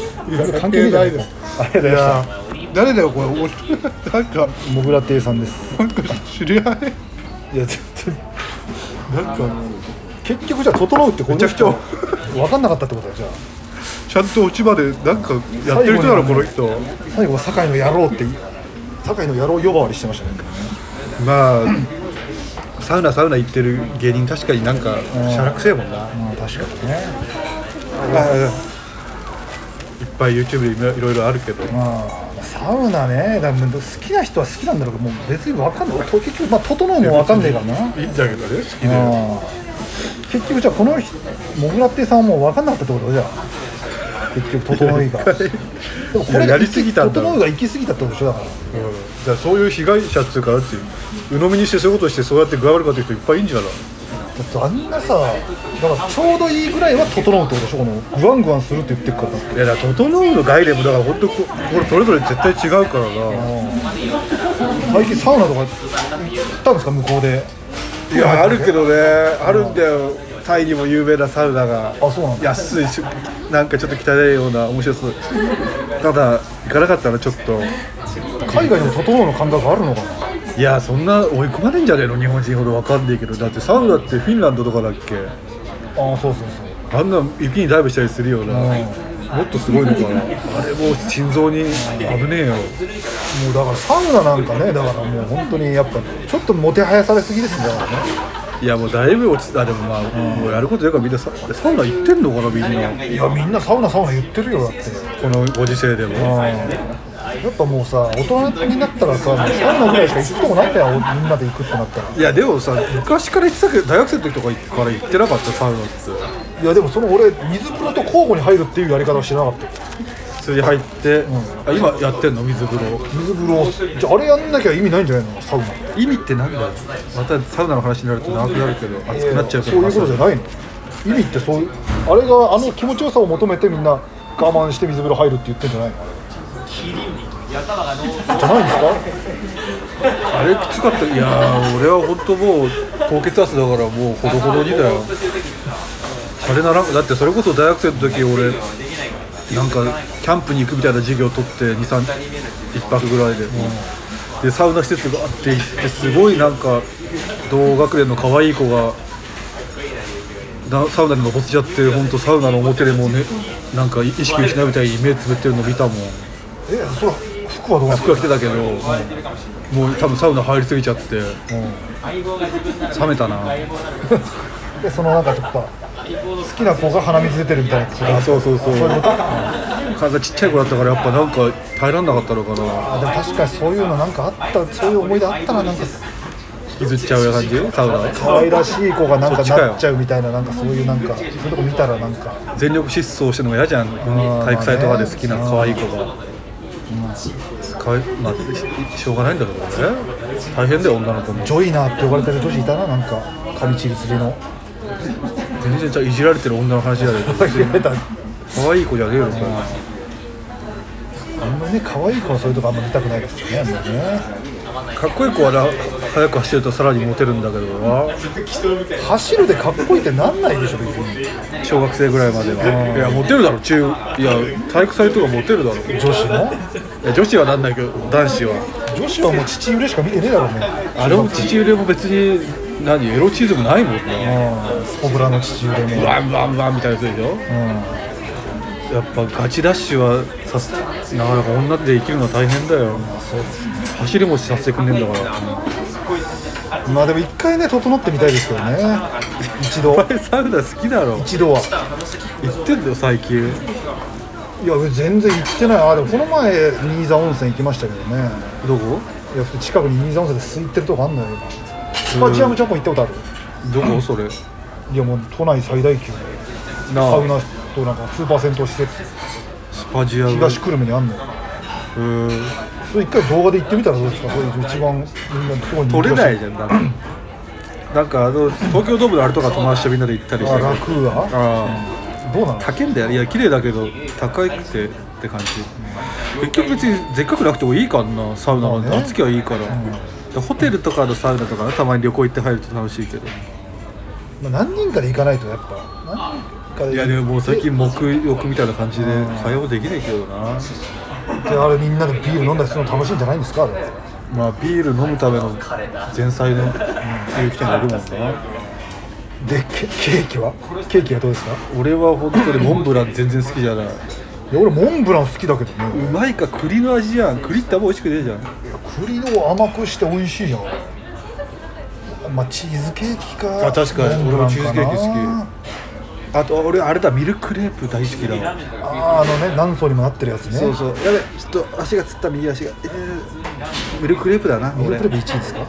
関係ないです。ありがとうございました。誰だよこれ。俺なんかモグラ亭さんです。なんか知り合い？いや全然なんか結局じゃあ整うってこのめちゃくちゃ。分かんなかったってことだじゃあ。ちゃんと落ちまでなんかやってる人だろこの人。最後酒井の野郎って酒井の野郎呼ばわりしてましたね。まあサウナサウナ行ってる芸人確かになんかしゃらくせえもんな、まあ確かにね。いっぱい YouTube でいろいろあるけど。まあサウナねだ好きな人は好きなんだろうけどもう別に分かんない。と結局まあ整うも分かんねえからな。いいんだけどね好きで。結局じゃあこの人モグラってさんはもう分かんなかったってこと？じゃあ結局整いが。でもこれややりすぎたんだ。ろ整うが行き過ぎたってことでしょだから。うん。じゃあそういう被害者っていうかだって鵜呑みにしてそういうことしてそうやって具合悪かった人いっぱいいんじゃない？だってあんなさだからちょうどいいぐらいは整うってことでしょこのグワングワンするって言ってるから。だっていやだから整うの概念もだから本当ここれそれぞれ絶対違うからな。最近サウナとか行ったんですか向こうで。いやあるけどねあるんだよタイにも有名なサウナがあそうなんだ。安いしなんかちょっと汚いような面白そう。ただ行かなかったらちょっと。海外にも整うの感覚あるのかな？いやそんな追い込まれんじゃねえの日本人ほどわかんねえけど。だってサウナってフィンランドとかだっけ？ああそうそうそう。あんな雪にダイブしたりするような。もっとすごいのかな。あれもう心臓に危ねえよ。もうだからサウナなんかねだからもう本当にやっぱちょっともてはやされすぎですねだからねいやもうだいぶ落ちたでもまあ、もうやることやからみんなササウナ行ってんのかなみんな。いやみんなサウナサウナ言ってるよだって。このご時世でも。やっぱもうさ大人になったらさもうサウナぐらいしか行くとこないんだよみんなで行くってなったら。いやでもさ昔から言ってたけど大学生の時とかから言ってなかったサウナって。いやでもその俺水風呂と交互に入るっていうやり方は知らなかったよ普通に入って、あ今やってんの？水風呂。水風呂。じゃああれやんなきゃ意味ないんじゃないの？サウナ。意味ってなんだよ。またサウナの話になると長くなるけど熱くなっちゃうから。そういうことじゃないの？意味ってそういうあれがあの気持ちよさを求めてみんな我慢して水風呂入るって言ってんじゃないの？じゃないんですか？あれきつかった。いやー俺は本当もう高血圧だからもうほどほどにだよ。あれならだってそれこそ大学生の時俺なんかキャンプに行くみたいな授業を取って23 1泊ぐらいで、でサウナ施設があって行ってすごいなんか同学年の可愛い子がなサウナに登っちゃって本当サウナの表でもうねなんか意識失うみたいに目つぶってるの見たもん。えそれ服はどうな服は着てたけど、もう多分サウナ入りすぎちゃって冷めたな。でそのなんかちょっと好きな子が鼻水出てるみたいなことあそうそうそう。そういうこと体ちっちゃい子だったからやっぱなんか耐えらんなかったのかな。あでも確かにそういうのなんかあったそういう思い出あったらなんか。引きずっちゃう感じ？サウナ？可愛らしい子がなんかなっちゃうみたいななんかそういうなんかそういうとこ見たらなんか。全力疾走してるのが嫌じゃん。体育祭とかで好きな可愛い子が。かわいまあししょうがないんだろうね。大変だよ女の子も。ジョイナーって呼ばれてる女子いたななんか。髪チリチリの全然じゃあいじられてる女の話だよ言われた可愛い子じゃねえよあんまりね可愛い子のそういうとこあんま見たくないですよねね。かっこいい子はな早く走るとさらにモテるんだけどな。走るでかっこいいってなんないでしょ別に。小学生ぐらいまでは。いやモテるだろ中いや体育祭とかモテるだろ。女子のいや女子はなんないけど男子は。女子はもう父揺れしか見てねえだろうねあれも父揺れも別に何エロチズムないもんねうん。スポブラの父揺れもワンワンワンみたいなやつでしょ？うん。やっぱガチダッシュはさすなかなか女で生きるのは大変だよ。走りもさせてくんねえんだから。まあでも一回ね整ってみたいですけどね。一度。お前サウナ好きだろ。一度は。行ってんだよ最近。いや全然行ってない。あでもこの前新座温泉行きましたけどね。どこ？いや近くに新座温泉で空いてるとこあんのよスパチアムジャポン行ったことある？どこ？それ。いやもう都内最大級なあ。サウナとなんかスーパー銭湯施設。スパジアム東久留米にあんの。うーん。それ一回動画で行ってみたらどうですか？それ一番みんなすごい人気取れないじゃんなんかなんかあの東京ドームのあれとか友達とみんなで行ったりしてあラクーアああ。どうなの？高いんだよ。いや綺麗だけど高くてって感じ。結局別にでっかくなくてもいいからなサウナなんて暑きゃいいから、でホテルとかのサウナとかねたまに旅行行って入ると楽しいけど。まあ何人かで行かないとやっぱ。何人かでいやでももう最近沐浴みたいな感じでうん。会話もできないけどな。であれみんなでビール飲んだりするの楽しいんじゃないんですか？あれまあビール飲むための前菜の有機店がいるもんな。でケケーキは？ケーキはどうですか？俺は本当にモンブラン全然好きじゃないいや俺モンブラン好きだけどね。うまいか栗の味じゃん。栗ってあんま美味しくねえじゃん。栗を甘くして美味しいじゃん。まあチーズケーキか。あ確かに。俺もチーズケーキ好き。なあと俺あれだミルクレープ大好きだわ。あーあのね何層にもなってるやつね。そうそう。やべちょっと足がつった右足が、えー、ミルククレープだな俺。ミルクレープ1位ですか？う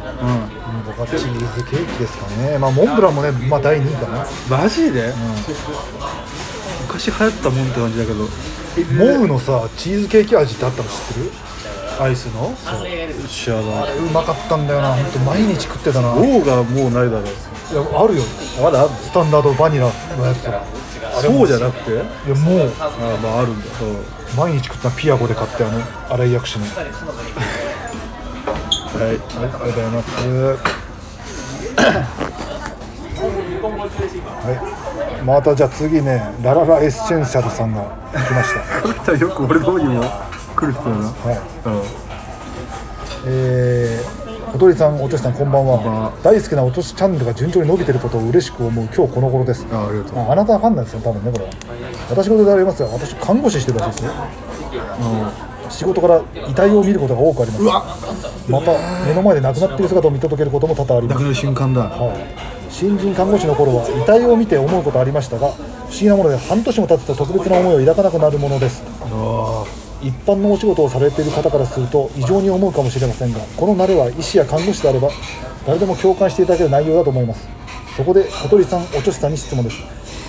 僕はチーズケーキですかね。まあモンブランもねまあ第2位かな、んマジで、昔流行ったもんって感じだけどモウのさチーズケーキ味ってあったの知ってる？アイスの？知らないうまかったんだよな。本当毎日食ってたな。王いがもうないだろやあるよ。まだあるスタンダードバニラのやつそうじゃなくて？いやもう。あまああるんだ。毎日食ったピアゴで買ってあの新井薬師の。はい。はいありがとうございます。はいまたじゃあ次ねラララエッセンシャルさんが来ました この人はよく俺の方にも来る人だなはいうんえー、小鳥さん、おとしさん、こんばんは。大好きなおとしチャンネルが順調に伸びていることを嬉しく思う今日この頃です。あありがとうああなたはファンなんですよ、多分ね、これは。私事でありますが、私、看護師してるらしいですよ。仕事から遺体を見ることが多くあります。また、目の前で亡くなっている姿を見届けることも多々あります。なる瞬間だはい、新人看護師の頃は遺体を見て思うことありましたが不思議なもので半年も経つと特別な思いを抱かなくなるものです。一般のお仕事をされている方からすると異常に思うかもしれませんがこの慣れは医師や看護師であれば誰でも共感していただける内容だと思います。そこで小鳥さんおちょしさんに質問です。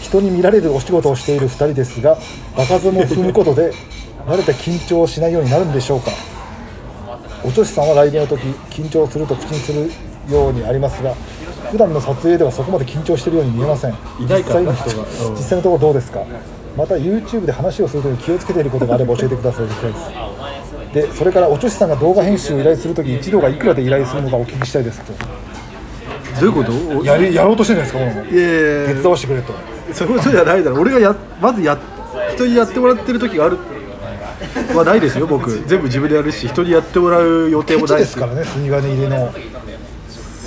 人に見られるお仕事をしている2人ですが場数も踏むことで慣れて緊張しないようになるんでしょうか。おちょしさんは来年の時緊張すると口にするようにありますが普段の撮影ではそこまで緊張しているように見えません。実際の人が。うん。実際のところどうですか？また YouTube で話をするときに気をつけていることがあれば教えてくださいです。でそれからおちょしさんが動画編集を依頼するとき一度がいくらで依頼するのかお聞きしたいですと。どういうこと？やりやろうとしてるんですかこの手伝わしてくれと。そういうじゃないだろ。俺がやまずや人にやってもらってる時がある。はないですよ僕。全部自分でやるし人にやってもらう予定もないですからね筋金入れの,、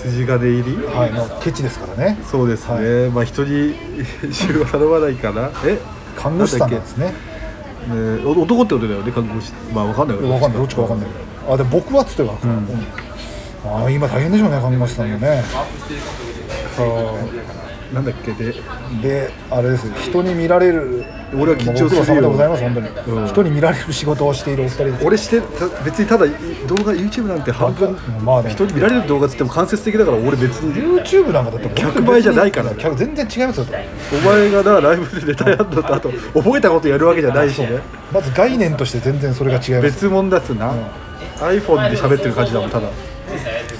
筋金入り？はい、のケチですからね。そうですね、まあ人に編集は頼まないかな。え？看護師さんなんですね。ねお男ってことだよね看護師。まあわかんない。けどわかんない。どっちかわかんない。けどあでも僕はっつってた、うん。ああ今大変でしょうね看護師さんもね。そうなんだっけ？でであれです人に見られる俺は緊張するよ。ご苦労様でございます本当に、うん。人に見られる仕事をしているお二人です。俺してた別にただ動画 YouTube なんて半分まあね。人に見られる動画っつっても間接的だから俺別に YouTube なんかだって100倍じゃないから。100全然違いますよ。お前がなライブでネタやんのとあと覚えたことやるわけじゃないしね。まず概念として全然それが違います。別物だっつうな、iPhone で喋ってる感じだもんただ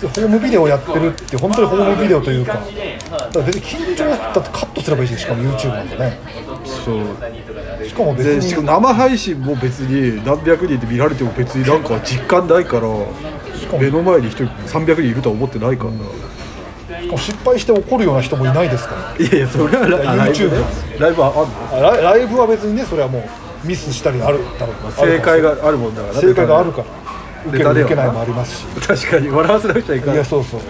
ホームビデオやってるって本当にホームビデオというか。だから別に緊張だってカットすればいいししかも YouTube なんかねそうしかも別でしかにも生配信も別に何百人で見られても別になんか実感ないから目の前に人300人いるとは思ってないからな、しかも失敗して怒るような人もいないですからいやいやそれはラライブ YouTube ライブあんのライブは別にねそれはもうミスしたりあるだろう正解があるもんだから正解があるから受け受けないもありますし。確かに笑わせなくちゃいけないやそうそう。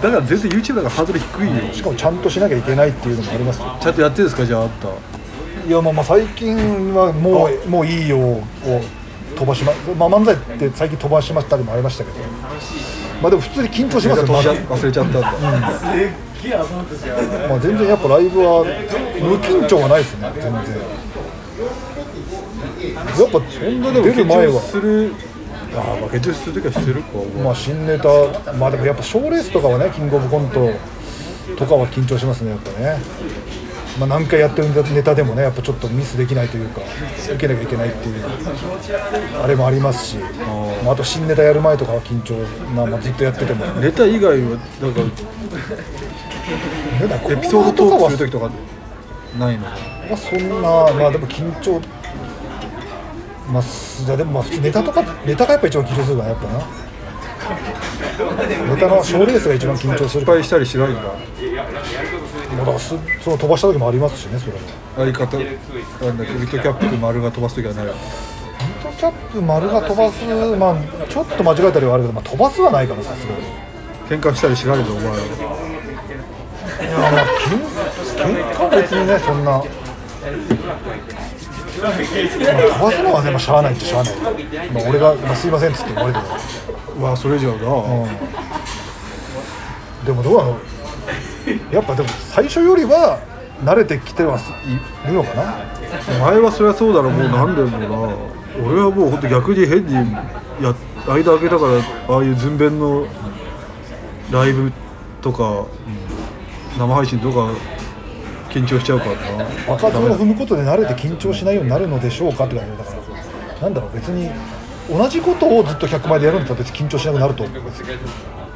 から全然 YouTube だからハードル低いよ。しかもちゃんとしなきゃいけないっていうのもありますよ。ちゃんとやってるんですか？じゃああんた。いやまあまあ最近はもうもういいよを飛ばしま、まあ、漫才って最近飛ばしましたりもありましたけど。まあでも普通に緊張しますよ、まあ忘れちゃったんだ、まあ、全然やっぱライブは無緊張はないですね全然。やっぱそんなでも出る前は緊張するああまあ緊張する時はしてるか、まあ新ネタまあでもやっぱ賞レースとかはねキングオブコントとかは緊張しますねやっぱね、まあ、何回やってるネタでもねやっぱちょっとミスできないというか受けなきゃいけないっていうあれもありますし。まああと新ネタやる前とかは緊張、まあ、まあずっとやってても。ネタ以外はなんかエピソードトークはする時とかないのまあ、そんなまあでも緊張まあすじゃあでもまあ普通ネタとかネタがやっぱ一番緊張するからやっぱな。ネタの賞レースが一番緊張する失敗したりしないんだ。まあだからすその飛ばした時もありますしねそれは。相方なんだウィットキャップ丸が飛ばす時はない。ヒットキャップ丸が飛ばすまあちょっと間違えたりはあるけど、まあ、飛ばすはないからさすがに。喧嘩したりしないのお前。いやまあ喧喧嘩は別にねそんな、まあ、飛ばすのはね、まあ、しゃあないっちゃしゃあない、まあ、俺が、まあ、すいませんっつって言われても。わあそれ以上な、でもどうなの？やっぱでも最初よりは慣れてきてはいるのかな？お前はそりゃそうだろもう何年もな。俺はもうほんと逆に変にや間空けたからああいう寸弁のライブとか、生配信とか緊張しちゃうからな。爆発を踏むことで慣れて緊張しないようになるのでしょうかって感じだからなんだろう別に同じことをずっと100枚でやるんだったら別に緊張しなくなると思う。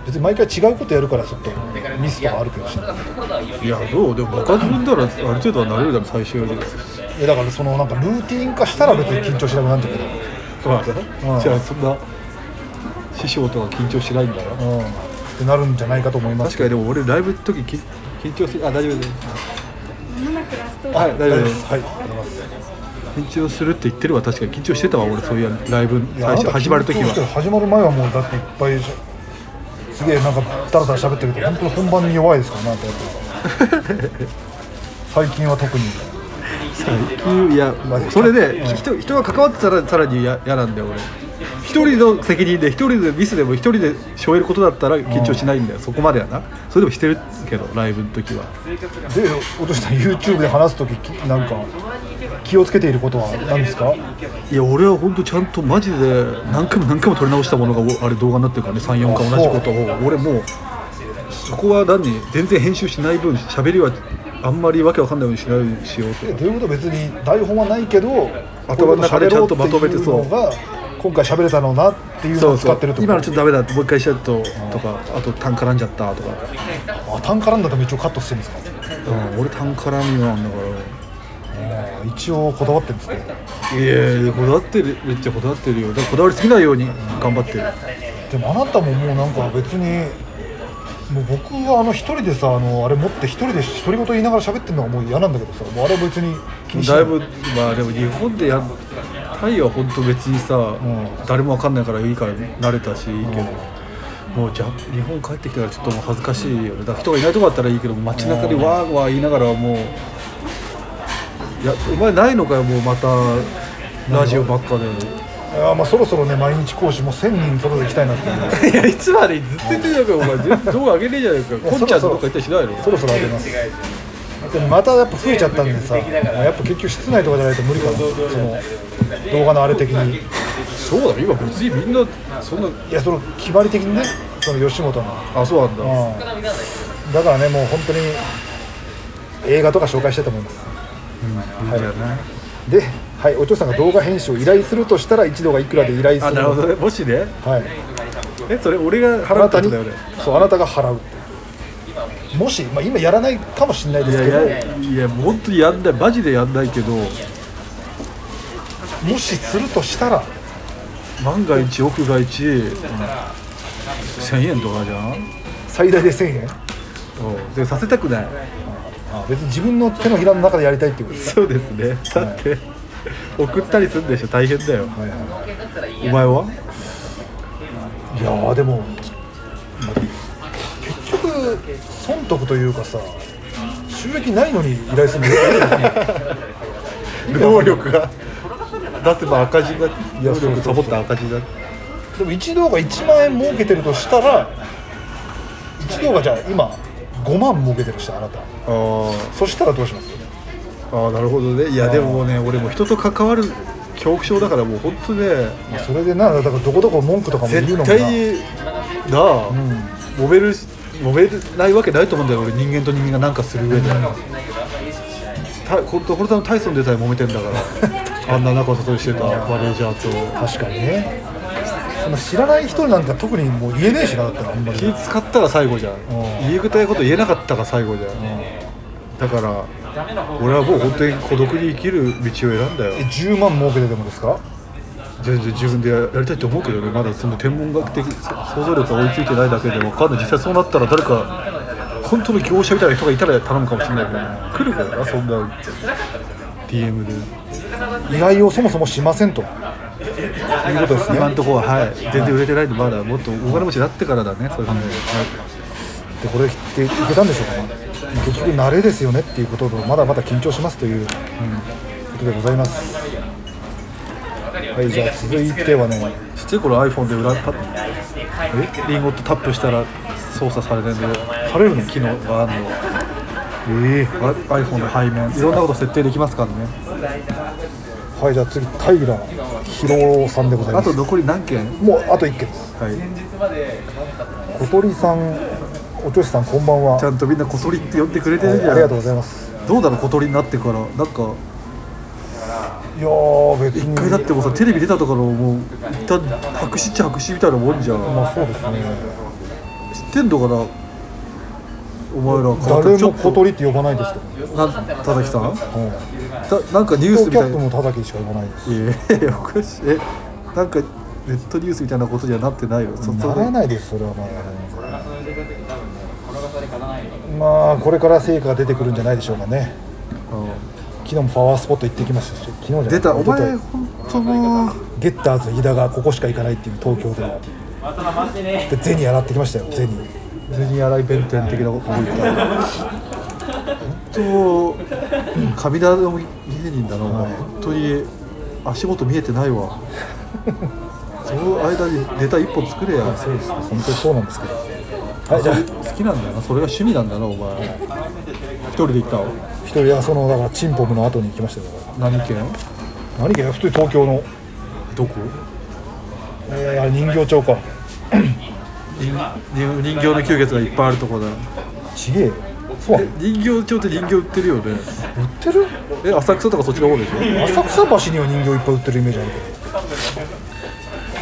別に毎回違うことやるからちょっとミスとかあるけどしいやどうでも爆発踏んだらある程度は慣れるだろ最初よりいやだからそのなんかルーティン化したら別に緊張しなくなるんだけど。うんじゃあそんな師匠とか緊張しないんだよ。うん。ってなるんじゃないかと思います確かにでも俺ライブの時き緊張する。あ大丈夫ですまもなくラストはい大丈夫です。はい緊張するって言ってるわ。確かに緊張してたわ。俺そういうライブ最初始まる時は。始まる前はもうだっていっぱいすげえなんかダラダラ喋ってるけど本当に本番に弱いですからなってやって最近は特に。最近いやまあそれで、うん人人が関わってたらさらに嫌嫌なんだよ俺。一人の責任で一人でミスでも一人で背負えることだったら緊張しないんだよ。そこまではな。それでもしてるけどライブの時は。で落とした YouTube で話す時きなんか気をつけていることは何ですか？いや俺は本当ちゃんとマジで何回も何回も撮り直したものがおあれ動画になってるからね。34回同じことを。俺もうそこは何全然編集しない分喋りはあんまりわけわかんないようにしないようにしようと。えどういうこと？別に台本はないけど頭の中でちゃんとまとめてそう今回喋れたのなっていうのを使ってるってこと？今のちょっとダメだ。もう一回しちゃうととかあと単絡んじゃったとか、あ単絡んだと一応カットしてるんですか？うん、俺単絡みなんだかあ一応こだわってるんですね。らいやいやこだわってるめっちゃこだわってるよ。だからこだわりすぎないように頑張ってる。でもあなたももうなんか別にもう僕はあの一人でさあのあれ持って一人で独り言言いながら喋ってるのがもう嫌なんだけどさもうあれは別に気にしないだいぶまあでも日本でやタイは本当別にさ、ん。誰もわかんないからいいから慣れたしいいけど、もうじゃ日本帰ってきたらちょっともう恥ずかしいよね。だから人がいないとこだったらいいけど街中でわーわー言いながらもういやお前ないのかよもうまたラジオばっかで。いやまあそろそろね毎日講師も1000人そろそろ行きたいなっていう。いやいつまでずっと言ってたよお前。全然動画上げねえじゃないかやこんちゃんとどっか行ったりしないの？そろそろ上げます。でもまたやっぱ増えちゃったんでさやっぱ結局室内とかじゃないと無理かな。その動画のあれ的に。そうだよ今別にみんなそんないやその決まり的にねその吉本の。あそうなんだ。うん。だからねもう本当に映画とか紹介したいと思いますいいんじゃない？で、はい、お嬢さんが動画編集を依頼するとしたら一度がいくらで依頼するのあなるほどね。もしね。はい。えそれ俺があ払ったんだよね？そうあなたが払うってもし、まあ、今やらないかもしれないでいすけど。やいやいや本当にやんない。マジでやんないけどもしするとしたら万が一億が一、1000円とかじゃん？最大で1000円？うん。でさせたくない。あ別に自分の手のひらの中でやりたいっていうことですかそうですね。だって送ったりするんでしょ？大変だよ。はいはい。はいお前は？いやーでも、まあ結局損得というかさ収益ないのに依頼するの。よくない能力が出せば赤字だいや能力サボったら赤字だでも一動画1万円儲けてるとしたら一動画じゃあ今5万儲けてるしあなたあーそしたらどうします？あーなるほどね。いやでもね俺も人と関わる恐怖症だからもう本当ね。それでなだからどこどこ文句とかも言うの絶もな。対になあ、うん揉める揉めないわけないと思うんだよ俺人間と人間がなんかする上で、たここれ多分タイソンでさえ揉めてんだからあんな仲里にしてたマネージャーと。確かにね。その知らない人なんか特にもう言えねえしなだったらあんまり。気使ったら最後じゃん。ん。言いたいこと言えなかったが最後じゃん。だから俺はもう本当に孤独に生きる道を選んだよ。え10万儲けてでもですか？全然自分でややりたいと思うけどね。まだその天文学的想像力が追いついてないだけで分かんない実際そうなったら誰か本当の業者みたいな人がいたら頼むかもしれないけど来るからなそんな DM で依頼をそもそもしませんと。いうことですね今のところははい。全然売れてないんでまだもっと大金持ちになってからだね。そういう感じで、でこれっていけたんでしょうか。ね結局慣れですよねっていうこととまだまだ緊張しますという、ことでございます。はいじゃあ続いてはね。知ってるこれ iPhone で裏パッえ？リンゴとタップしたら操作されるんでされるの？機能があるのええ。iPhone の背面。いろんなこと設定できますからね。はいじゃあ次平ひろさんでございます。あと残り何件？もうあと1件です。はい。小鳥さんおちょしさんこんばんは。ちゃんとみんな小鳥って呼んでくれてるじゃん、はいありがとうございます。どうだろう小鳥になってから？なんか。いやー別に。一回だってもうさテレビ出たとからもう一旦白紙っちゃ白紙みたいなもんじゃん。まあそうですね。知ってんのかな？お前ら誰も小鳥って呼ばないですけど、田崎さん？うん、たなんかニュース東キャップみたいな。も田崎しか呼ばないです。いおかしい。えなんかネットニュースみたいなことにはなってないよそなそらないですそれはまだまあこれから成果が出てくるんじゃないでしょうかね。うん。昨日もパワースポット行ってきましたし昨日じゃ出た。お前本当もう。ゲッターズ飯田がここしか行かないっていう東京では。で銭洗ってきましたよ銭銭洗弁天的なこと言ったら本当神田の芸人だなお前本当に足元見えてないわ。その間にネタ一本作れや。そうですね本当にそうなんですけど。はいじゃあ。好きなんだよな。それが趣味なんだなお前。一人で行ったの？一人はそのだ。からチンポムの後に行きましたよ。何県？ら何か普通に東京の、どこ？えー、人形町か人形の吸血がいっぱいあるとこだ。ちげえ。そう。人形町って人形売ってるよね売ってる？え浅草とかそっちの方でしょ？浅草橋には人形いっぱい売ってるイメージあるけど。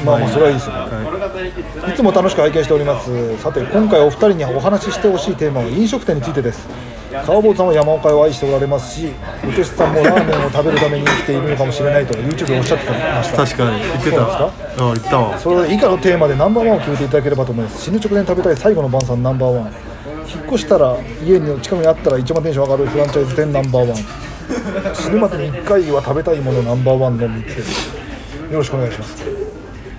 まあまあそれはいいですよ、い、つも楽しく拝見しております。さて今回お二人にお話ししてほしいテーマは飲食店についてです川坊さんは山岡を愛しておられますしおとしさんもラーメンを食べるために生きているのかもしれないと YouTube でおっしゃってました。確かに。言ってたそうですか？あ言ったわ。それで以下のテーマでナンバーワンを決めていただければと思います。死ぬ直前に食べたい最後の晩餐ナンバーワン。引っ越したら家に近くにあったら一番テンション上がるフランチャイズ店ナンバーワン。死ぬまでに1回は食べたいものナンバーワンの3つ。ですよろしくお願いします。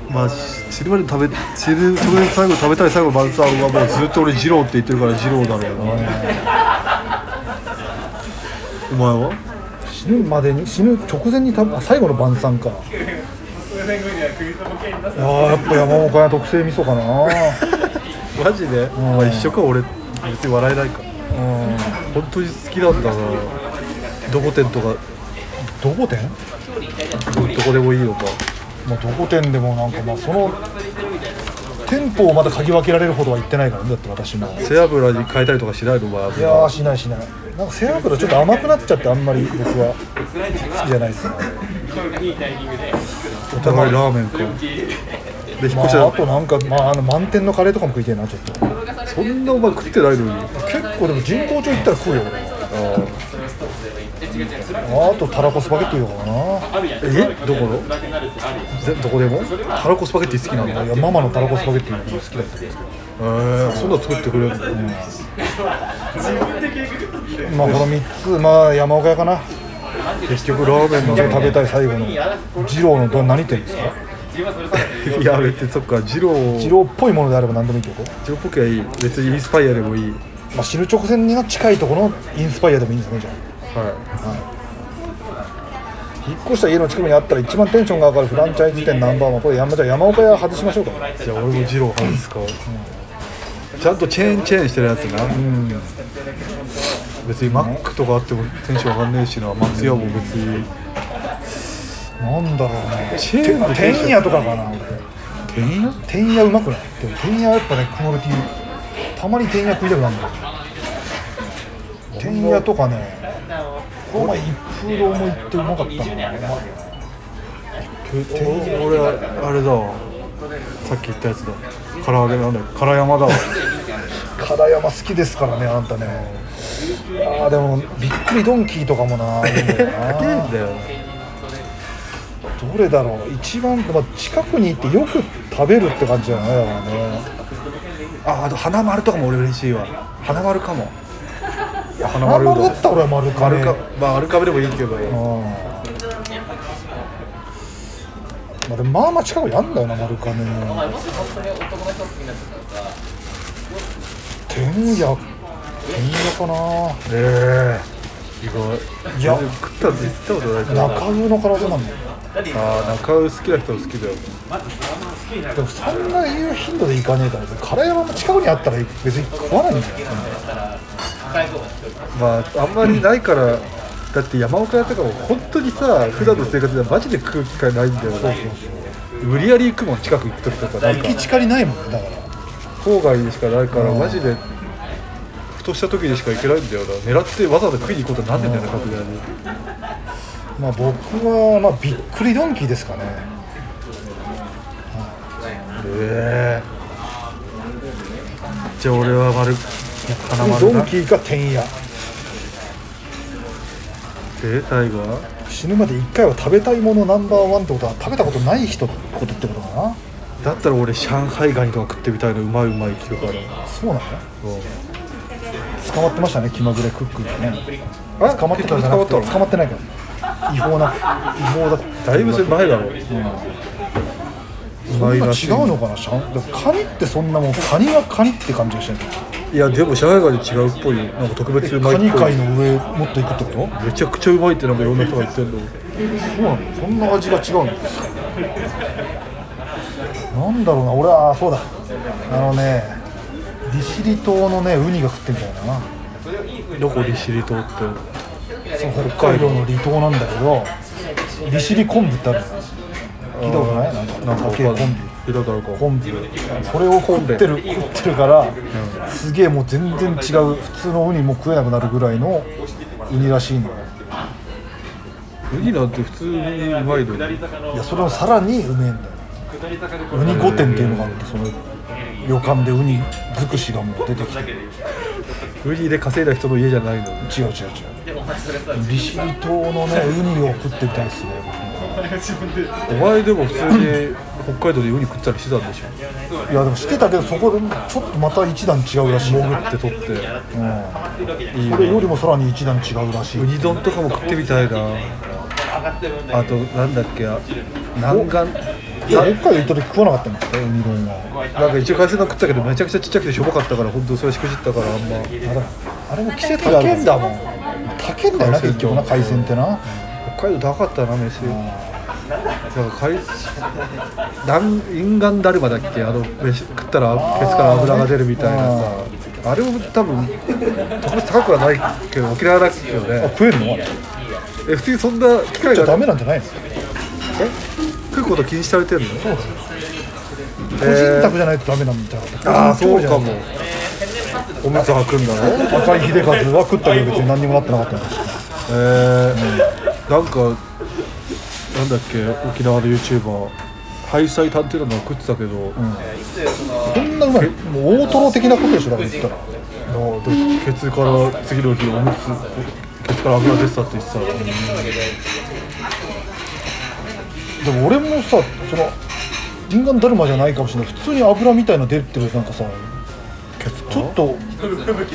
まあ死ぬまで食べ死ぬそれで最後食べたい最後の晩餐はもうずっと俺二郎って言ってるから二郎だろうなお前は？死ぬまでに？死ぬ直前に食べあ最後の晩餐か。いやーやっぱ山岡屋特製味噌かな。マジで、まあ、一緒か俺。別に笑えないか。うん。本当に好きなんだな。どこ店とか。どこ店？どこでもいいのかまあどこ店でもなんかまあその店舗をまだ嗅ぎ分けられるほどは行ってないからねだって私も。背脂に変えたりとかしないの？まあ。いやーしないしないなんか背脂ちょっと甘くなっちゃってあんまり僕は。好きじゃないです。ねお互いラーメンか。で引っま越したら、ああとなんかまああの満点のカレーとかも食いてえなちょっと。そんなお前食ってないのに。結構でも人工町行ったら食うよ俺。あとたらこスパゲッティとかかな。え？どこの？ぜどこでも？たらこスパゲッティ好きなんだ。いやママのたらこスパゲッティが好きだった。んですけどえー、そんなの作ってくれるの、まあこの3つまあ山岡屋かな。結局ラーメンの食べたい最後の二郎のど何店ですか？いや別にそっか二郎。二郎っぽいものであれば何でもいいってこと？二郎っぽくはいい別にインスパイアでもいい。まあ死ぬ直前に近いところのインスパイアでもいいんですねじゃあ。は引っ越した家の近くにあったら一番テンションが上がるフランチャイズ店ナンバーワンこれ山じゃあ山岡屋外しましょうか。いじゃあ俺も二郎外すか、ちゃんとチェーンチェーンしてるやつな、別にマックとかあってもテンション上がんねえしな。松屋も別に。なんだろうなチェーンのてんやとかかな俺。てんやてんやうまくない？でもてんやはやっぱねクオリティたまに天野食いたくなるんだよ。天野とかねこの前一風堂も行ってうまかったな。俺俺あれだわ。さっき言ったやつだ。唐揚げなんだよ。唐山だわ。唐山好きですからねあんたねあーでもびっくりドンキーとかもないいんだよなだよ。どれだろう。一番、まあ、近くに行ってよく食べるって感じじゃないだからね。ああと花丸とかも俺嬉しいわ。花丸かも。花花丸だったら俺は丸かね。丸かまあ丸かぶでもいいけど。うん。まあでもまあまあ近くにあんだよな丸かね。天野天野かな。ええ。意外。いや。食ったって言ったことないから中尾の体なんだよああ中尾好きな人は好きだよ。でもそんないう頻度で行かねえから唐山も近くにあったら別に食わないんだよまああんまりないからだって山岡屋とかも本当にさ普段の生活ではマジで食う機会ないんだよ。そうそうそう。無理やり行くもん近く行く時とか。なんか駅近にないもんねだから。郊外にしかないからうん。マジでふとした時にしか行けないんだよな。狙ってわざわざ食いに行こうとなんねんだよなさすがに。まあ僕はまあびっくりドンキーですかね。ええじゃあ俺は丸花丸な。ドンキーか天野で最後は死ぬまで一回は食べたいものナンバーワンってことは食べたことない人ってことってことかな。だったら俺上海ガニとか食ってみたいのうまいうまい聞くからそうなの？そう捕まってましたね気まぐれクックがね。あ捕まってたんじゃなくて捕まってないから。違法な違法だだいぶ前だろうそんな違うのかなシャン？だからカニってそんなもんカニはカニって感じがしてるいやでも上海ガニ違うっぽいよ。なんか特別うまいカニっぽい。界の上もっといくってこと？めちゃくちゃうまいってなんかいろんな人が言ってんの。そうなの？そんな味が違うの？なんだろうな。俺はあそうだ。あのね利尻島のねウニが食ってみたいな。どこ利尻島って？そう北海道。の離島なんだけど利尻昆布ってあるの。聞いたことない？なんかなんか高い。昆布。聞いたことあるか。昆布。それを食ってる食ってるから、すげえもう全然違う普通のウニも食えなくなるぐらいのウニらしいの。よウニなんて普通にうまいのに。いやそれをさらにうめえんだよ。ウニ御殿っていうのがあってその旅館でウニ尽くしがもう出てきて。違うウニで稼いだ人の家じゃないの。違う違う利尻島のねウニを食ってみたいですねお前でも普通に北海道でウニ食ったりしてたんでしょ。いやでもしてたけどそこでちょっとまた一段違うらしい。潜って取って。うん。それよりもさらに一段違うらしい。ウニ丼とかも食ってみたいな。あとなんだっけ南岸北海道行った時食わなかったんですかウニ丼はなんか一応海鮮丼食ったけどめちゃくちゃちっちゃくてしょぼかったから本当それしくじったからあんまあれも季節が高いんだもん高いんだよな結局な海鮮ってな。北海道高かったな飯。なんか海南沿岸だるまだっけあの飯食ったらケツから油が出るみたいなさ。あれも多分特別高くはないけど沖縄だけどあね食えるの？え普通にそんな機会じゃあダがメなんじゃないの？食うこと禁止されてるの？個人宅じゃないとダメなんみたいなああそうかも。おむつ履くんだろ宅じゃな。いと赤井秀和は食ったけど別に何にもなってなかったんだしえー、なんかなんだっけ沖縄の YouTuber ハイサイ探偵団の食ってたけど、こんなうまいもう大トロ的なことでしょだから言ったら。なでケツから次の日おむつケツから油出てたって言ってたでも俺もさその人間だるまじゃないかもしれない。普通に油みたいの出てるなんかさちょっと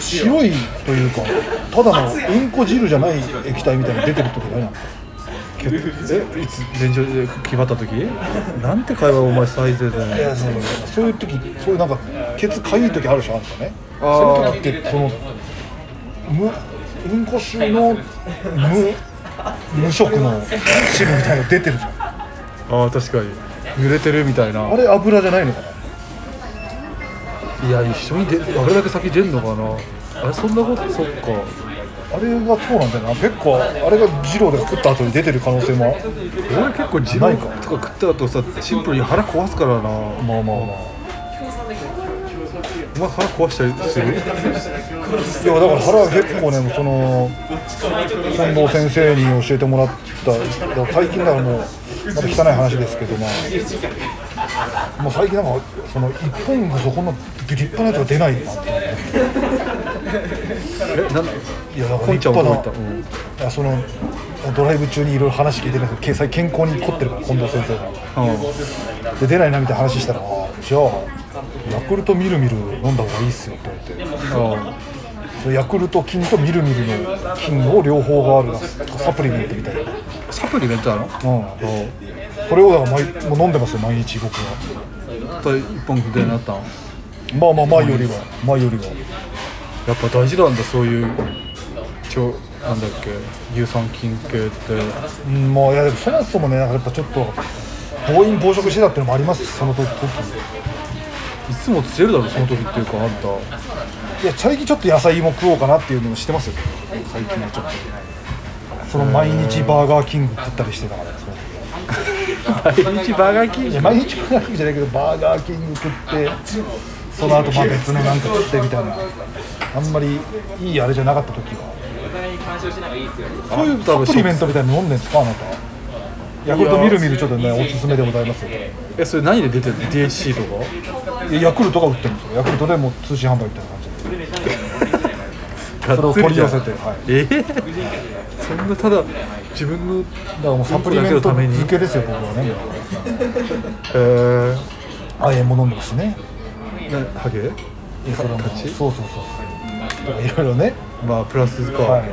白いというかただのうんこ汁じゃない液体みたいなの出てる時ないなえいつ現状で決まった時？なんて会話お前最低だよ。いやそうそういう時そういうなんかケツかゆい時あるでしょあんたね。あー。そういう時ってその無うんこ臭の無無色の汁みたいなの出てるじゃんああ確かに。濡れてるみたいな。あれ油じゃないのかな？いや一緒にで油だけ先出んのかな？あれそんなことそっか。あれがそうなんだよな。結構あれが二郎で食った後に出てる可能性も。俺結構自分ないか。とか食った後さシンプルに腹壊すからな。まあまあまあ。お前腹壊したりする？いやだから腹は結構ねその近藤先生に教えてもらった最近だからもうまた汚い話ですけどまあもう最近なんかその一本がそこんな立派なやつが出ないなって。えなんいやだから立派いた、うん。いやそのドライブ中にいろいろ話聞いてるんですけど健健康に凝ってるから近藤先生が。で出ないなみたいな話したらあじゃあヤクルトみるみる飲んだ方がいいっすよって言われてヤクルト菌とみるみるの菌の両方があるサプリメントみたいな、うん、サプリメントなの？それをだから毎もう飲んでますよ毎日僕は。と一本みたいになったの？まあまあ前よりは。前よりは。やっぱ大事なんだそういう腸なんだっけ乳酸菌系って。うんまあいやでもそもそもねなんかやっぱちょっと暴飲暴食してたっていうのもありますしその時時。いつも釣れるだろその時っていうかあんたいや最近ちょっと野菜も食おうかなっていうのをしてますよ。最近はちょっと。その毎日バーガーキング食ったりしてたから。その毎日バーガーキンいや毎日バーガーキングじゃないけどバーガーキング食ってその後まあ別のなんか食ってみたいな。あんまりいいあれじゃなかった時は。そういうサプリメントみたいなの飲んでんですかあなた。ヤクルトみるみるちょっとねおすすめでございますよ。えそれ何で出てるの？DHC とか？ヤクルトが売ってるんですよ。ヤクルトでもう通信販売みたいな感じでそれを取り寄せて、はい、えー、そんなただ自分のだからもうサプリメント漬けですよ僕はね。え。ー、亜鉛も飲んでますしね。なハゲ？いやそそうそうそう。いろいろね。まあプラスか、はい。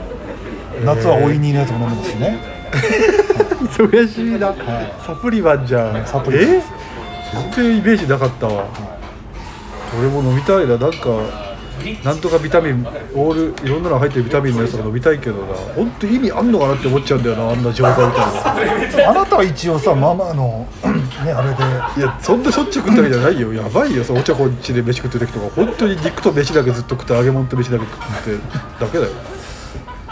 夏はおいにのやつも飲んでますしね。忙しいな、サプリマンじゃん。サプリえ？全然イメージなかったわ、俺も飲みたいな。なんかなんとかビタミンオールいろんなの入ってるビタミンのやつが飲みたいけどな。本当意味あんのかなって思っちゃうんだよなあんな錠剤みたいな。あなたは一応さママの ねあれで。いやそんなしょっちゅう食ったわけじゃないよ。やばいよそのお茶こっちで飯食ってる時とか本当に肉と飯だけずっと食って揚げ物と飯だけ食ってだけだよ。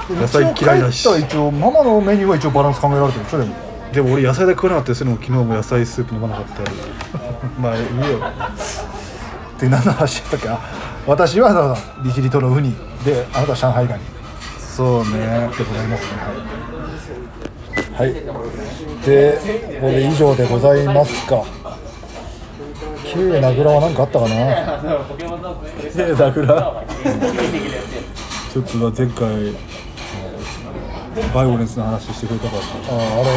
野菜嫌いだし。一応ママのメニューは一応バランス考えられてるでしょでも。でも俺野菜だけ食わなかったりするのも昨日も野菜スープ飲まなかったり まあいいよ。で何の話だったっけ？あ私はだから利尻島のウニであなたは上海ガニそうね。でございますねはい、はい、でこれ以上でございますか。K 名倉は何かあったかな？えだからちょっとな前回バイオレンスの話してくれたから。ああれ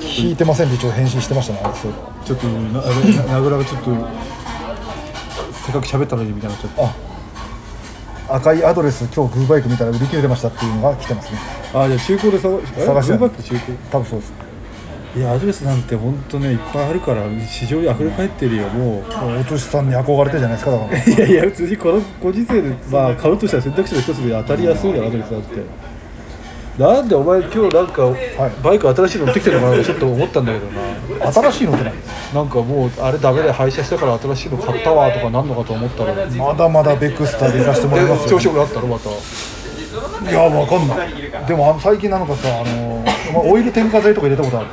聞いてませんって一応返信してましたねちょっとなあれ名倉がちょっとせっかく喋ったのにみたいになっちゃって。赤いアドレス今日グーバイク見たら売り切れてましたっていうのが来てますね。あじゃあ中古で探探して。グーバック中古？多分そうです。いやアドレスなんて本当ねいっぱいあるから市場に溢れ返ってるよもう。お年さんに憧れてるじゃないですかだから。いやいや普通にこのご時世でまあ買うとしたら選択肢の一つで当たりやすいだろアドレスだってなんでお前今日なんか、バイク新しいの持ってきてるのかなちょっと思ったんだけどな。新しいのって何なんかもうあれダメで廃車したから新しいの買ったわとかなんのかと思ったらでまだまだベクスタで行かせてもらいますよ。調子よくなったのまた。いやわかんない。でも最近なのかさあのまあオイル添加剤とか入れたことある。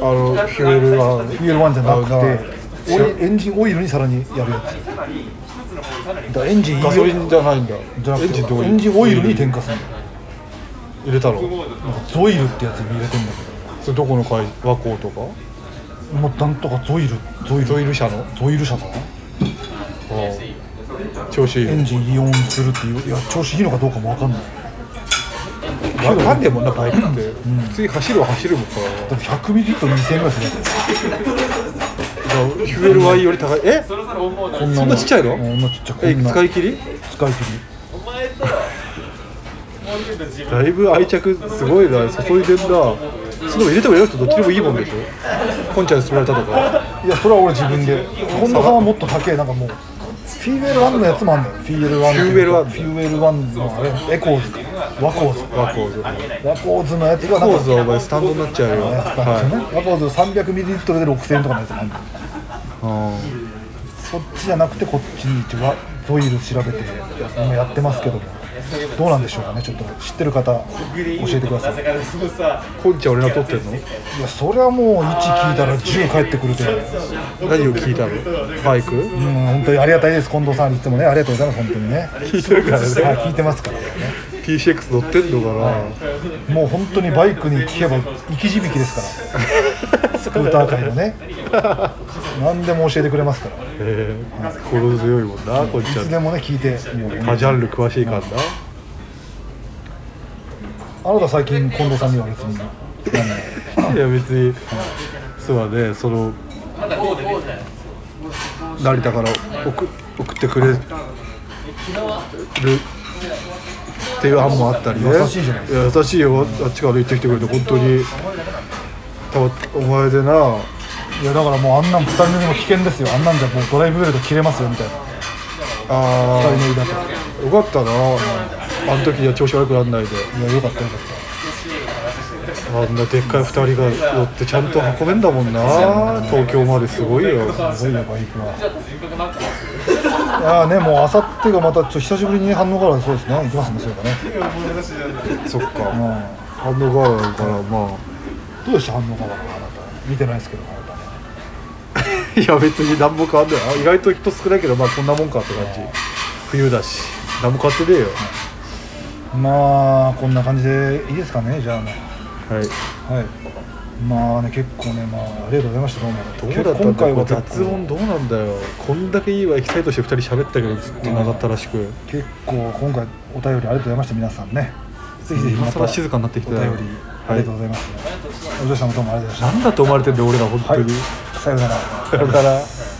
あのフュエルはフュエルワンじゃなくあてエンジンオイルにさらにやるやつ。だエンジンガソリンじゃないんだ。エンジンオイルに添加するの入れたのなんかゾイルってやつに入れてんだそれどこの会和光とか？けどもうなんとかゾイルゾイル。ゾイル社の？ゾイル社かな。調子いいエンジンイオンするっていう。いや調子いいのかどうかもわかんない。わかんねえもんなバイクって、普通に走るは走るもんからだって100ミリリットル2000円ぐらいするやつフュエル Y より高い。え？こんそんなちっちゃいの？こんなちっちゃいこえんな使い切り？使い切だいぶ愛着すごいな注いでんな。その入れても入れなくてどっちでもいいもんでしょ？コンちゃんに勧められたとか。りいやそれは俺自分で。本田さんはもっと高いなんかもう。フィーウェルワンのやつもあんだよ。フィーウェルワンフィーウェルワン。フィーウェルワンのあれエコーズか。ワコーズ。ワコーズワコーズのやつがなんか。コーズはお前スタンドになっちゃうよね、はワコーズ300ミリリットルで6000円とかのやつんだよそっちじゃなくてこっちに一応ゾイル調べて今やってますけどもどうなんでしょうかねちょっと知ってる方教えてください。コンちゃん俺ら撮ってんの？いやそりゃもう1聞いたら10返ってくると何を聞いたの？バイク？うん本当にありがたいです。近藤さんいつもねありがとうございます本当にね。聞いてるからね。はい聞いてますからね。PCX 乗ってんのかな、もう本当にバイクに聞けば生き字引ですから。スクーター界のね何でも教えてくれますから。ええ心強いもんなこんいちゃんつでもね聞いて。もジャンル詳しいからな。あなた最近近藤さんには別に。何 いや別に。そうだね。その成田から送送ってくれる。っていう案もあったりね。優しいじゃないですや優しいよ。あっちから行ってきてくれて本当に。たまお前でないやだからもうあんなん2人乗りも危険ですよ。あんなんじゃもうドライブベルト切れますよみたいな。あ2人乗りだとあよかったな。あの時には調子悪くならないで。いやよかったよかっあんなでっかい2人が乗ってちゃんと運べんだもんな。東京まですごいよ。たすごいよバイクは。いやーねもうあさってがまたちょっと久しぶりに反応からそうですね。行きますねそれかね。そっか。うん。反応があるからまあ。どうでした反応からあなた見てないですけど いや別に何も変わんない。あ意外と人少ないけどまあこんなもんかって感じ。冬だし。何も変わってねえよ。まあこんな感じでいいですかねじゃあねはい。はい。まあね結構ねまあありがとうございましたどうも。どうだったはよ雑音。どうなんだよ。こんだけいいわエキサイトして2人喋ったけどずっと長ったらしく。結構今回お便りありがとうございました皆さんね。ぜひぜひまた静かになってきたよ。お便りありがとうございます、お嬢さんもどうもありがとうございまなんだと思われてんだよ俺ら本当に、さようなら。さよなら